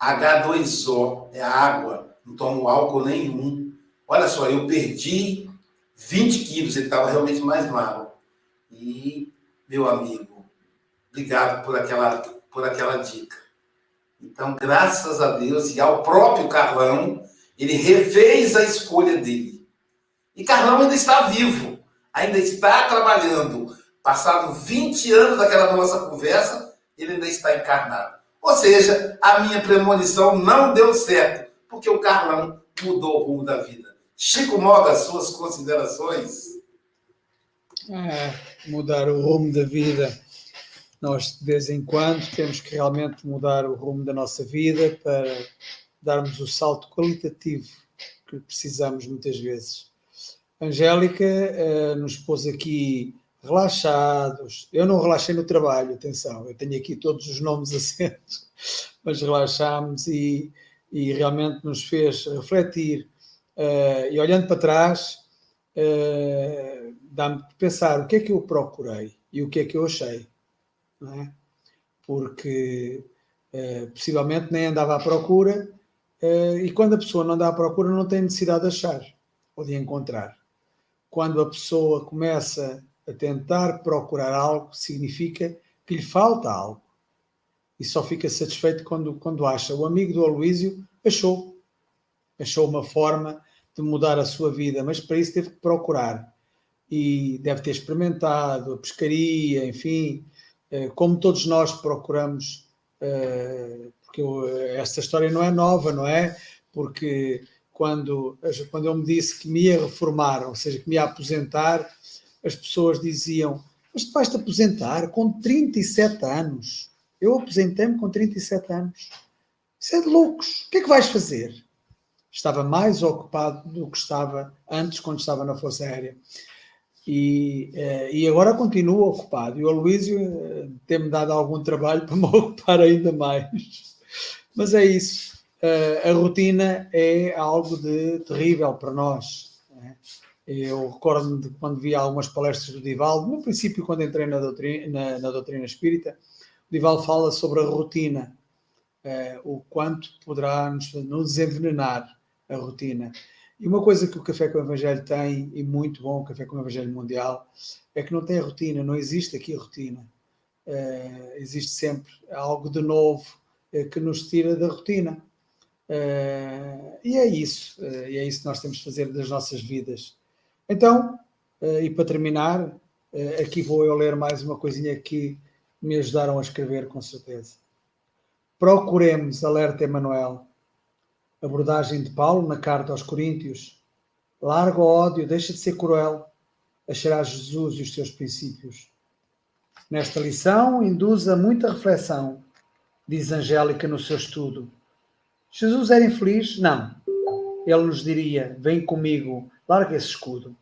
H2O, é água. Não tomo álcool nenhum. Olha só, eu perdi 20 quilos, ele estava realmente mais magro. E, meu amigo, obrigado por aquela, por aquela dica. Então, graças a Deus e ao próprio Carlão, ele refez a escolha dele. E Carlão ainda está vivo, ainda está trabalhando. Passado 20 anos daquela nossa conversa, ele ainda está encarnado. Ou seja, a minha premonição não deu certo, porque o Carlão mudou o rumo da vida. Chico Moga, suas considerações? É, mudar o rumo da vida. Nós, de vez em quando, temos que realmente mudar o rumo da nossa vida para darmos o salto qualitativo que precisamos muitas vezes. Angélica uh, nos pôs aqui relaxados. Eu não relaxei no trabalho, atenção, eu tenho aqui todos os nomes assentos, mas relaxámos e, e realmente nos fez refletir. Uh, e olhando para trás, uh, dá-me de pensar o que é que eu procurei e o que é que eu achei, é? Porque uh, possivelmente nem andava à procura, e quando a pessoa não anda à procura, não tem necessidade de achar ou de encontrar. Quando a pessoa começa a tentar procurar algo, significa que lhe falta algo. E só fica satisfeito quando, quando acha. O amigo do Aloísio achou. Achou uma forma de mudar a sua vida, mas para isso teve que procurar. E deve ter experimentado a pescaria, enfim, eh, como todos nós procuramos, eh, porque esta história não é nova, não é? Porque quando, quando eu me disse que me ia reformar, ou seja, que me ia aposentar, as pessoas diziam: Mas tu vais-te aposentar com 37 anos. Eu aposentei-me com 37 anos. Isso é de loucos. O que é que vais fazer? Estava mais ocupado do que estava antes, quando estava na Força Aérea. E, eh, e agora continuo ocupado. E o Aloísio eh, tem-me dado algum trabalho para me ocupar ainda mais. Mas é isso. Eh, a rotina é algo de terrível para nós. É? Eu recordo-me de quando vi algumas palestras do Divaldo, no princípio, quando entrei na doutrina, na, na doutrina espírita, o Divaldo fala sobre a rotina, eh, o quanto poderá nos, nos a rotina. E uma coisa que o Café com o Evangelho tem, e muito bom, o Café com o Evangelho Mundial, é que não tem rotina, não existe aqui rotina. Uh, existe sempre algo de novo uh, que nos tira da rotina. E é isso, e é isso que nós temos de fazer das nossas vidas. Então, e para terminar, aqui vou eu ler mais uma coisinha que me ajudaram a escrever, com certeza. Procuremos, alerta Emanuel, abordagem de Paulo na carta aos Coríntios, Larga o ódio, deixa de ser cruel. Acharás Jesus e os seus princípios. Nesta lição, induz a muita reflexão, diz Angélica no seu estudo. Jesus era infeliz? Não. Ele nos diria: Vem comigo, larga esse escudo.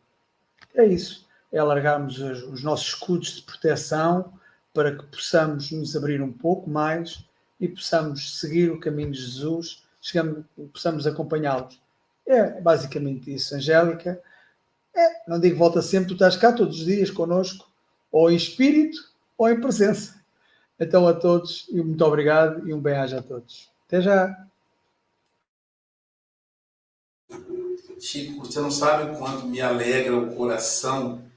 É isso. É largarmos os nossos escudos de proteção para que possamos nos abrir um pouco mais e possamos seguir o caminho de Jesus, chegamos, possamos acompanhá-los. É basicamente isso, Angélica. É, não digo volta sempre, tu estás cá todos os dias connosco, ou em espírito ou em presença. Então a todos, muito obrigado e um bem-aja a todos. Até já. Chico, você não sabe o quanto me alegra o coração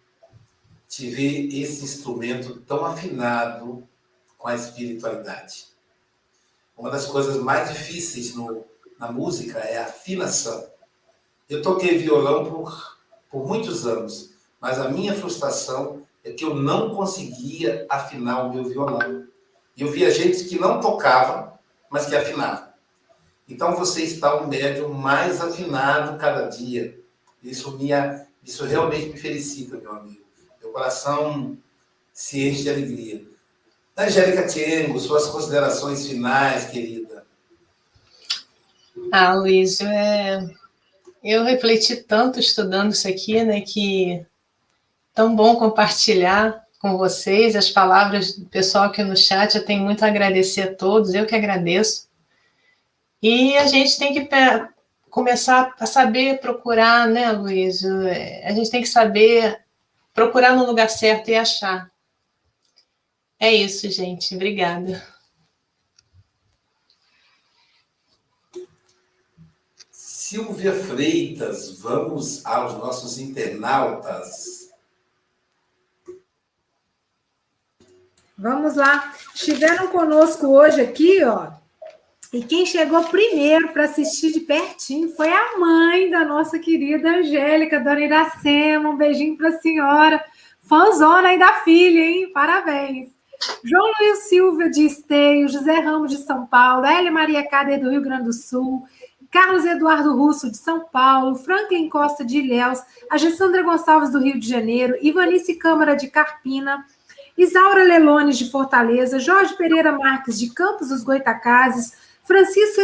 te ver esse instrumento tão afinado com a espiritualidade. Uma das coisas mais difíceis no, na música é a afinação. Eu toquei violão por, por muitos anos, mas a minha frustração é que eu não conseguia afinar o meu violão. E eu via gente que não tocava, mas que afinava. Então você está um médium mais afinado cada dia. Isso, me, isso realmente me felicita, meu amigo. Coração se enche de alegria. Angélica Tiengo, suas considerações finais, querida. Ah, Luiz, é... eu refleti tanto estudando isso aqui, né, que tão bom compartilhar com vocês as palavras do pessoal aqui no chat. Eu tenho muito a agradecer a todos, eu que agradeço. E a gente tem que começar a saber procurar, né, Luiz? É, a gente tem que saber procurar no lugar certo e achar. É isso, gente. Obrigada. Silvia Freitas, vamos aos nossos internautas. Vamos lá. Estiveram conosco hoje aqui, ó, e quem chegou primeiro para assistir de pertinho foi a mãe da nossa querida Angélica, Dona Iracema. Um beijinho para a senhora. Fãzona aí da filha, hein? Parabéns. João Luiz Silva de Esteio, José Ramos de São Paulo, Elia Maria Cader do Rio Grande do Sul, Carlos Eduardo Russo de São Paulo, Franklin Costa de Ilhéus, a Gessandra Gonçalves do Rio de Janeiro, Ivanice Câmara de Carpina, Isaura Lelones de Fortaleza, Jorge Pereira Marques de Campos dos Goitacazes, Francisco,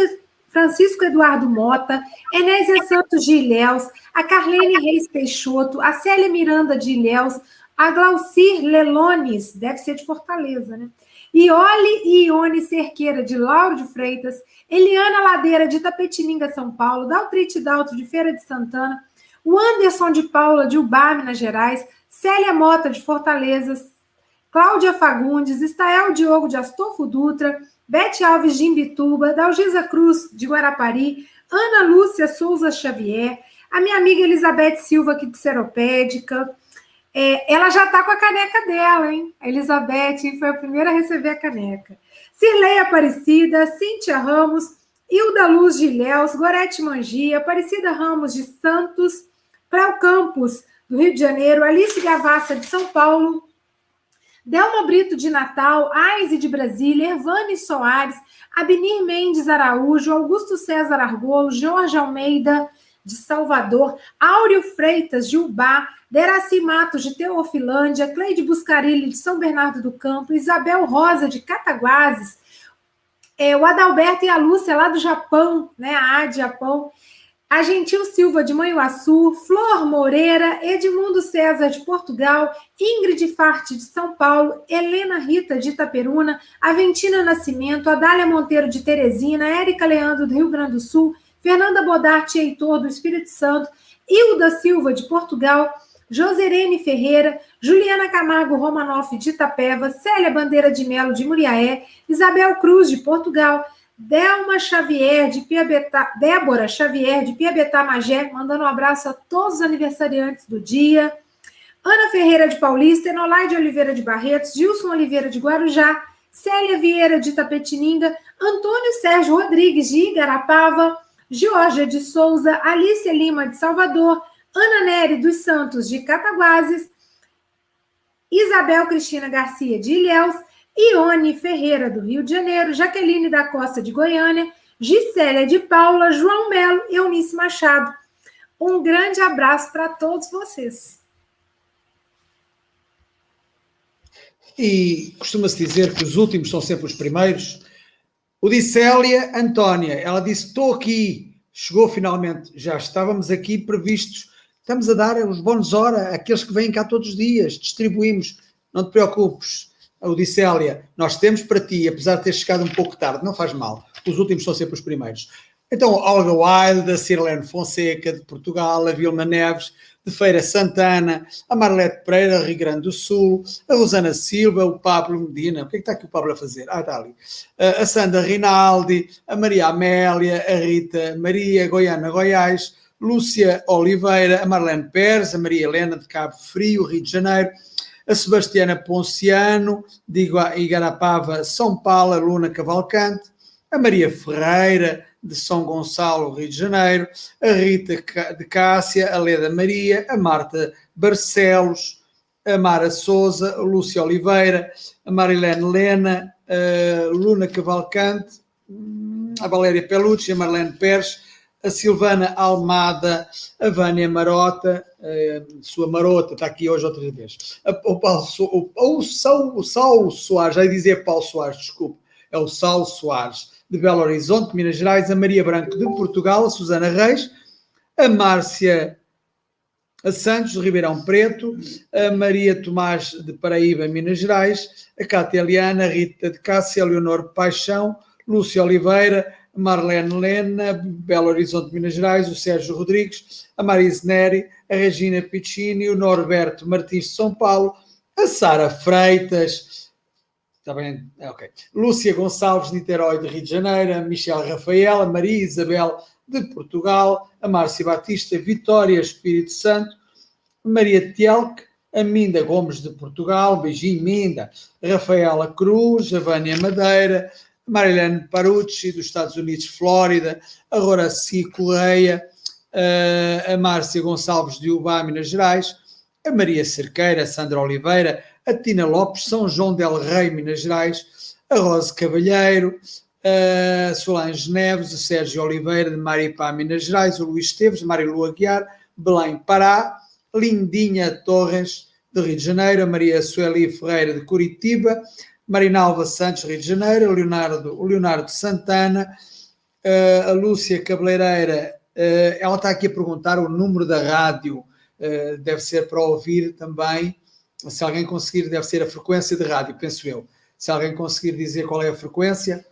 Francisco Eduardo Mota, Enésia Santos de Ilhéus, a Carlene Reis Peixoto, a Célia Miranda de Ilhéus, a Glaucir Lelones, deve ser de Fortaleza, né? Iole e Ione Cerqueira, de Lauro de Freitas, Eliana Ladeira, de Tapetininga, São Paulo, Daltrite Dalto, de Feira de Santana, o Anderson de Paula, de Ubá, Minas Gerais, Célia Mota, de Fortaleza, Cláudia Fagundes, Estael Diogo, de Astolfo Dutra, Bete Alves de Imbituba, Dalgisa Cruz de Guarapari, Ana Lúcia Souza Xavier, a minha amiga Elizabeth Silva aqui de Seropédica. É, ela já está com a caneca dela, hein? A Elizabeth foi a primeira a receber a caneca. Cirlei Aparecida, Cíntia Ramos, Hilda Luz de Ilhéus, Gorete Mangia, Aparecida Ramos de Santos, Cléo Campos, do Rio de Janeiro, Alice Gavassa de São Paulo, Delma Brito de Natal, Aise de Brasília, Ervane Soares, Abinir Mendes Araújo, Augusto César Argolo, Jorge Almeida de Salvador, Áureo Freitas de Ubá, Deraci Matos de Teofilândia, Cleide Buscarilli de São Bernardo do Campo, Isabel Rosa de Cataguases, é, o Adalberto e a Lúcia lá do Japão, né, a AD Japão, a Gentil Silva de Manhuaçu, Flor Moreira, Edmundo César de Portugal, Ingrid Farte de São Paulo, Helena Rita de Itaperuna, Aventina Nascimento, Adália Monteiro de Teresina, Érica Leandro do Rio Grande do Sul, Fernanda Bodarte Heitor do Espírito Santo, Hilda Silva de Portugal, Joserene Ferreira, Juliana Camargo Romanoff de Itapeva, Célia Bandeira de Melo de Muriaé, Isabel Cruz de Portugal, Delma Xavier de Piabetá, Débora Xavier de Piabetá Magé, mandando um abraço a todos os aniversariantes do dia. Ana Ferreira de Paulista, Enolaide Oliveira de Barretos, Gilson Oliveira de Guarujá, Célia Vieira de Tapetininga, Antônio Sérgio Rodrigues de Igarapava, Georgia de Souza, Alice Lima de Salvador, Ana Nery dos Santos de Cataguases, Isabel Cristina Garcia de Ilhéus, Ione Ferreira, do Rio de Janeiro, Jaqueline da Costa de Goiânia, Gisélia de Paula, João Melo e Eunice Machado. Um grande abraço para todos vocês. E costuma-se dizer que os últimos são sempre os primeiros. O Célia Antónia, ela disse: Estou aqui, chegou finalmente, já estávamos aqui previstos. Estamos a dar os bônus hora àqueles que vêm cá todos os dias, distribuímos. Não te preocupes, Odissélia, nós temos para ti, apesar de ter chegado um pouco tarde, não faz mal. Os últimos são sempre os primeiros. Então, Olga Wilde, da Cirlene Fonseca, de Portugal, a Vilma Neves, de Feira Santana, a Marlete Pereira, Rio Grande do Sul, a Rosana Silva, o Pablo Medina, o que é que está aqui o Pablo a fazer? Ah, está ali. A Sandra Rinaldi, a Maria Amélia, a Rita Maria, Goiana Goiás, Lúcia Oliveira, a Marlene Pérez, a Maria Helena de Cabo Frio, Rio de Janeiro, a Sebastiana Ponciano, de Igarapava, São Paulo, a Luna Cavalcante, a Maria Ferreira, de São Gonçalo, Rio de Janeiro, a Rita de Cássia, a Leda Maria, a Marta Barcelos, a Mara Souza, a Lúcia Oliveira, a Marilene Lena, a Luna Cavalcante, a Valéria Pelucci, a Marlene Pérez, a Silvana Almada, a Vânia Marota, a sua marota, está aqui hoje outra vez, o, Paulo, o, o, o, o Saulo Soares, já dizer Paulo Soares, desculpe, é o Saulo Soares, de Belo Horizonte, Minas Gerais, a Maria Branco de Portugal, a Susana Reis, a Márcia a Santos de Ribeirão Preto, a Maria Tomás de Paraíba, Minas Gerais, a Cátia Eliana, a Rita de Cássia, a Leonor Paixão, Lúcia Oliveira, a Marlene Lena, Belo Horizonte, Minas Gerais, o Sérgio Rodrigues, a Marise Neri, a Regina Piccini, o Norberto Martins de São Paulo, a Sara Freitas, Está bem? É, ok. Lúcia Gonçalves, Niterói, de Rio de Janeiro, a Michelle Rafaela, Maria Isabel, de Portugal, a Márcia Batista, Vitória Espírito Santo, Maria Tielque, a Minda Gomes, de Portugal, beijinho Minda, Rafaela Cruz, a Vânia Madeira, a Marilene Parucci, dos Estados Unidos, Flórida, a Horaci Correia, a Márcia Gonçalves, de Ubá, Minas Gerais, a Maria Cerqueira, a Sandra Oliveira, a Tina Lopes, São João del Rei, Minas Gerais, a Rose Cavalheiro, a Solange Neves, o Sérgio Oliveira, de Maripá, Minas Gerais, o Luís Esteves, Marilu Aguiar, Belém, Pará, Lindinha Torres, de Rio de Janeiro, a Maria Sueli Ferreira, de Curitiba, Marinalva Santos, Rio de Janeiro, Leonardo, o Leonardo Santana, a Lúcia Cabeleireira, ela está aqui a perguntar o número da rádio, deve ser para ouvir também se alguém conseguir, deve ser a frequência de rádio, penso eu. Se alguém conseguir dizer qual é a frequência,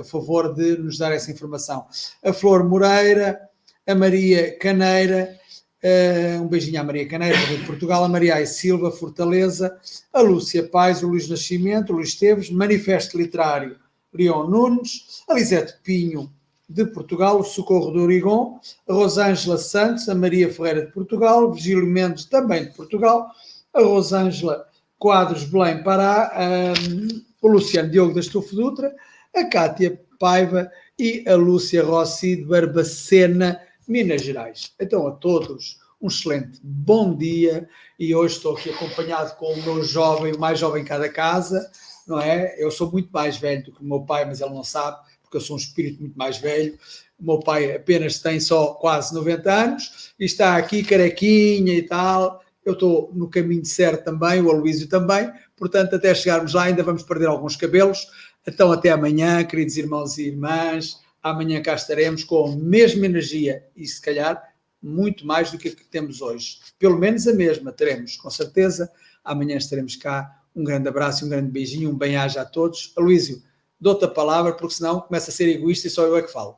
a favor de nos dar essa informação. A Flor Moreira, a Maria Caneira, uh, um beijinho à Maria Caneira, de Portugal, a Maria Ai Silva, Fortaleza, a Lúcia Paz, o Luís Nascimento, o Luís Esteves, Manifesto Literário, Leon Nunes, a Lisete Pinho, de Portugal, o Socorro do Origon, a Rosângela Santos, a Maria Ferreira de Portugal, Virgílio Mendes, também de Portugal, a Rosângela Quadros Belém Pará, um, o Luciano Diogo da Estufo Dutra, a Cátia Paiva e a Lúcia Rossi de Barbacena, Minas Gerais. Então, a todos, um excelente bom dia e hoje estou aqui acompanhado com o meu jovem, o mais jovem em cada casa, não é? Eu sou muito mais velho do que o meu pai, mas ele não sabe, porque eu sou um espírito muito mais velho. O meu pai apenas tem só quase 90 anos e está aqui carequinha e tal, eu estou no caminho certo também, o Aloísio também, portanto, até chegarmos lá ainda vamos perder alguns cabelos. Então, até amanhã, queridos irmãos e irmãs. Amanhã cá estaremos com a mesma energia e, se calhar, muito mais do que a que temos hoje. Pelo menos a mesma teremos, com certeza. Amanhã estaremos cá. Um grande abraço, um grande beijinho, um bem-aja a todos. Aloísio, dou-te a palavra, porque senão começa a ser egoísta e só eu é que falo.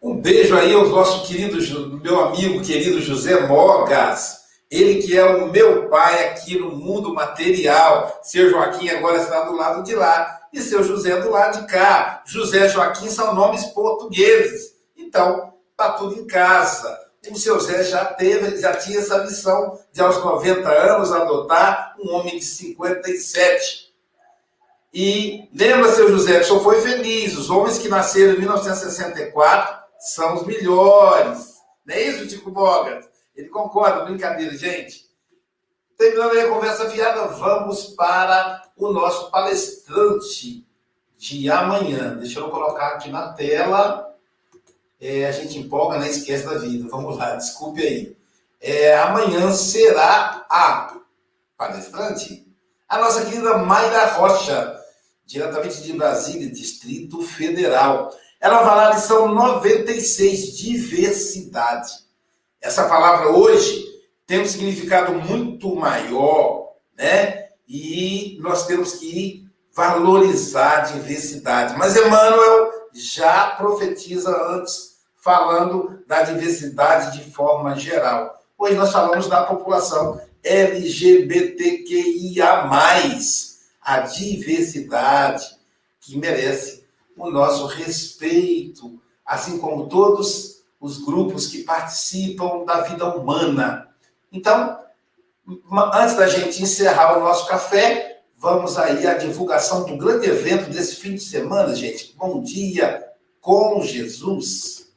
Um beijo aí ao nosso querido, meu amigo querido José Mogas, ele que é o meu pai aqui no mundo material. Seu Joaquim agora está do lado de lá e seu José do lado de cá. José Joaquim são nomes portugueses. Então, está tudo em casa. O seu Zé já teve, já tinha essa missão de aos 90 anos adotar um homem de 57. E lembra, seu José, que senhor foi feliz. Os homens que nasceram em 1964 são os melhores. Não é isso, Tico Boga? Ele concorda, brincadeira, gente. Terminando aí a conversa fiada, vamos para o nosso palestrante de amanhã. Deixa eu colocar aqui na tela. é, a gente empolga, né? Esquece da vida. Vamos lá, desculpe aí. É, amanhã será a palestrante, a nossa querida Mayra Rocha, diretamente de Brasília, Distrito Federal. Ela vai na lição 96, diversidade. Essa palavra hoje tem um significado muito maior, né? E nós temos que valorizar a diversidade. Mas Emmanuel já profetiza antes, falando da diversidade de forma geral. Hoje nós falamos da população LGBTQIA, a diversidade que merece o nosso respeito, assim como todos os grupos que participam da vida humana. Então, antes da gente encerrar o nosso café, vamos aí à divulgação do grande evento desse fim de semana, gente. Bom dia com Jesus.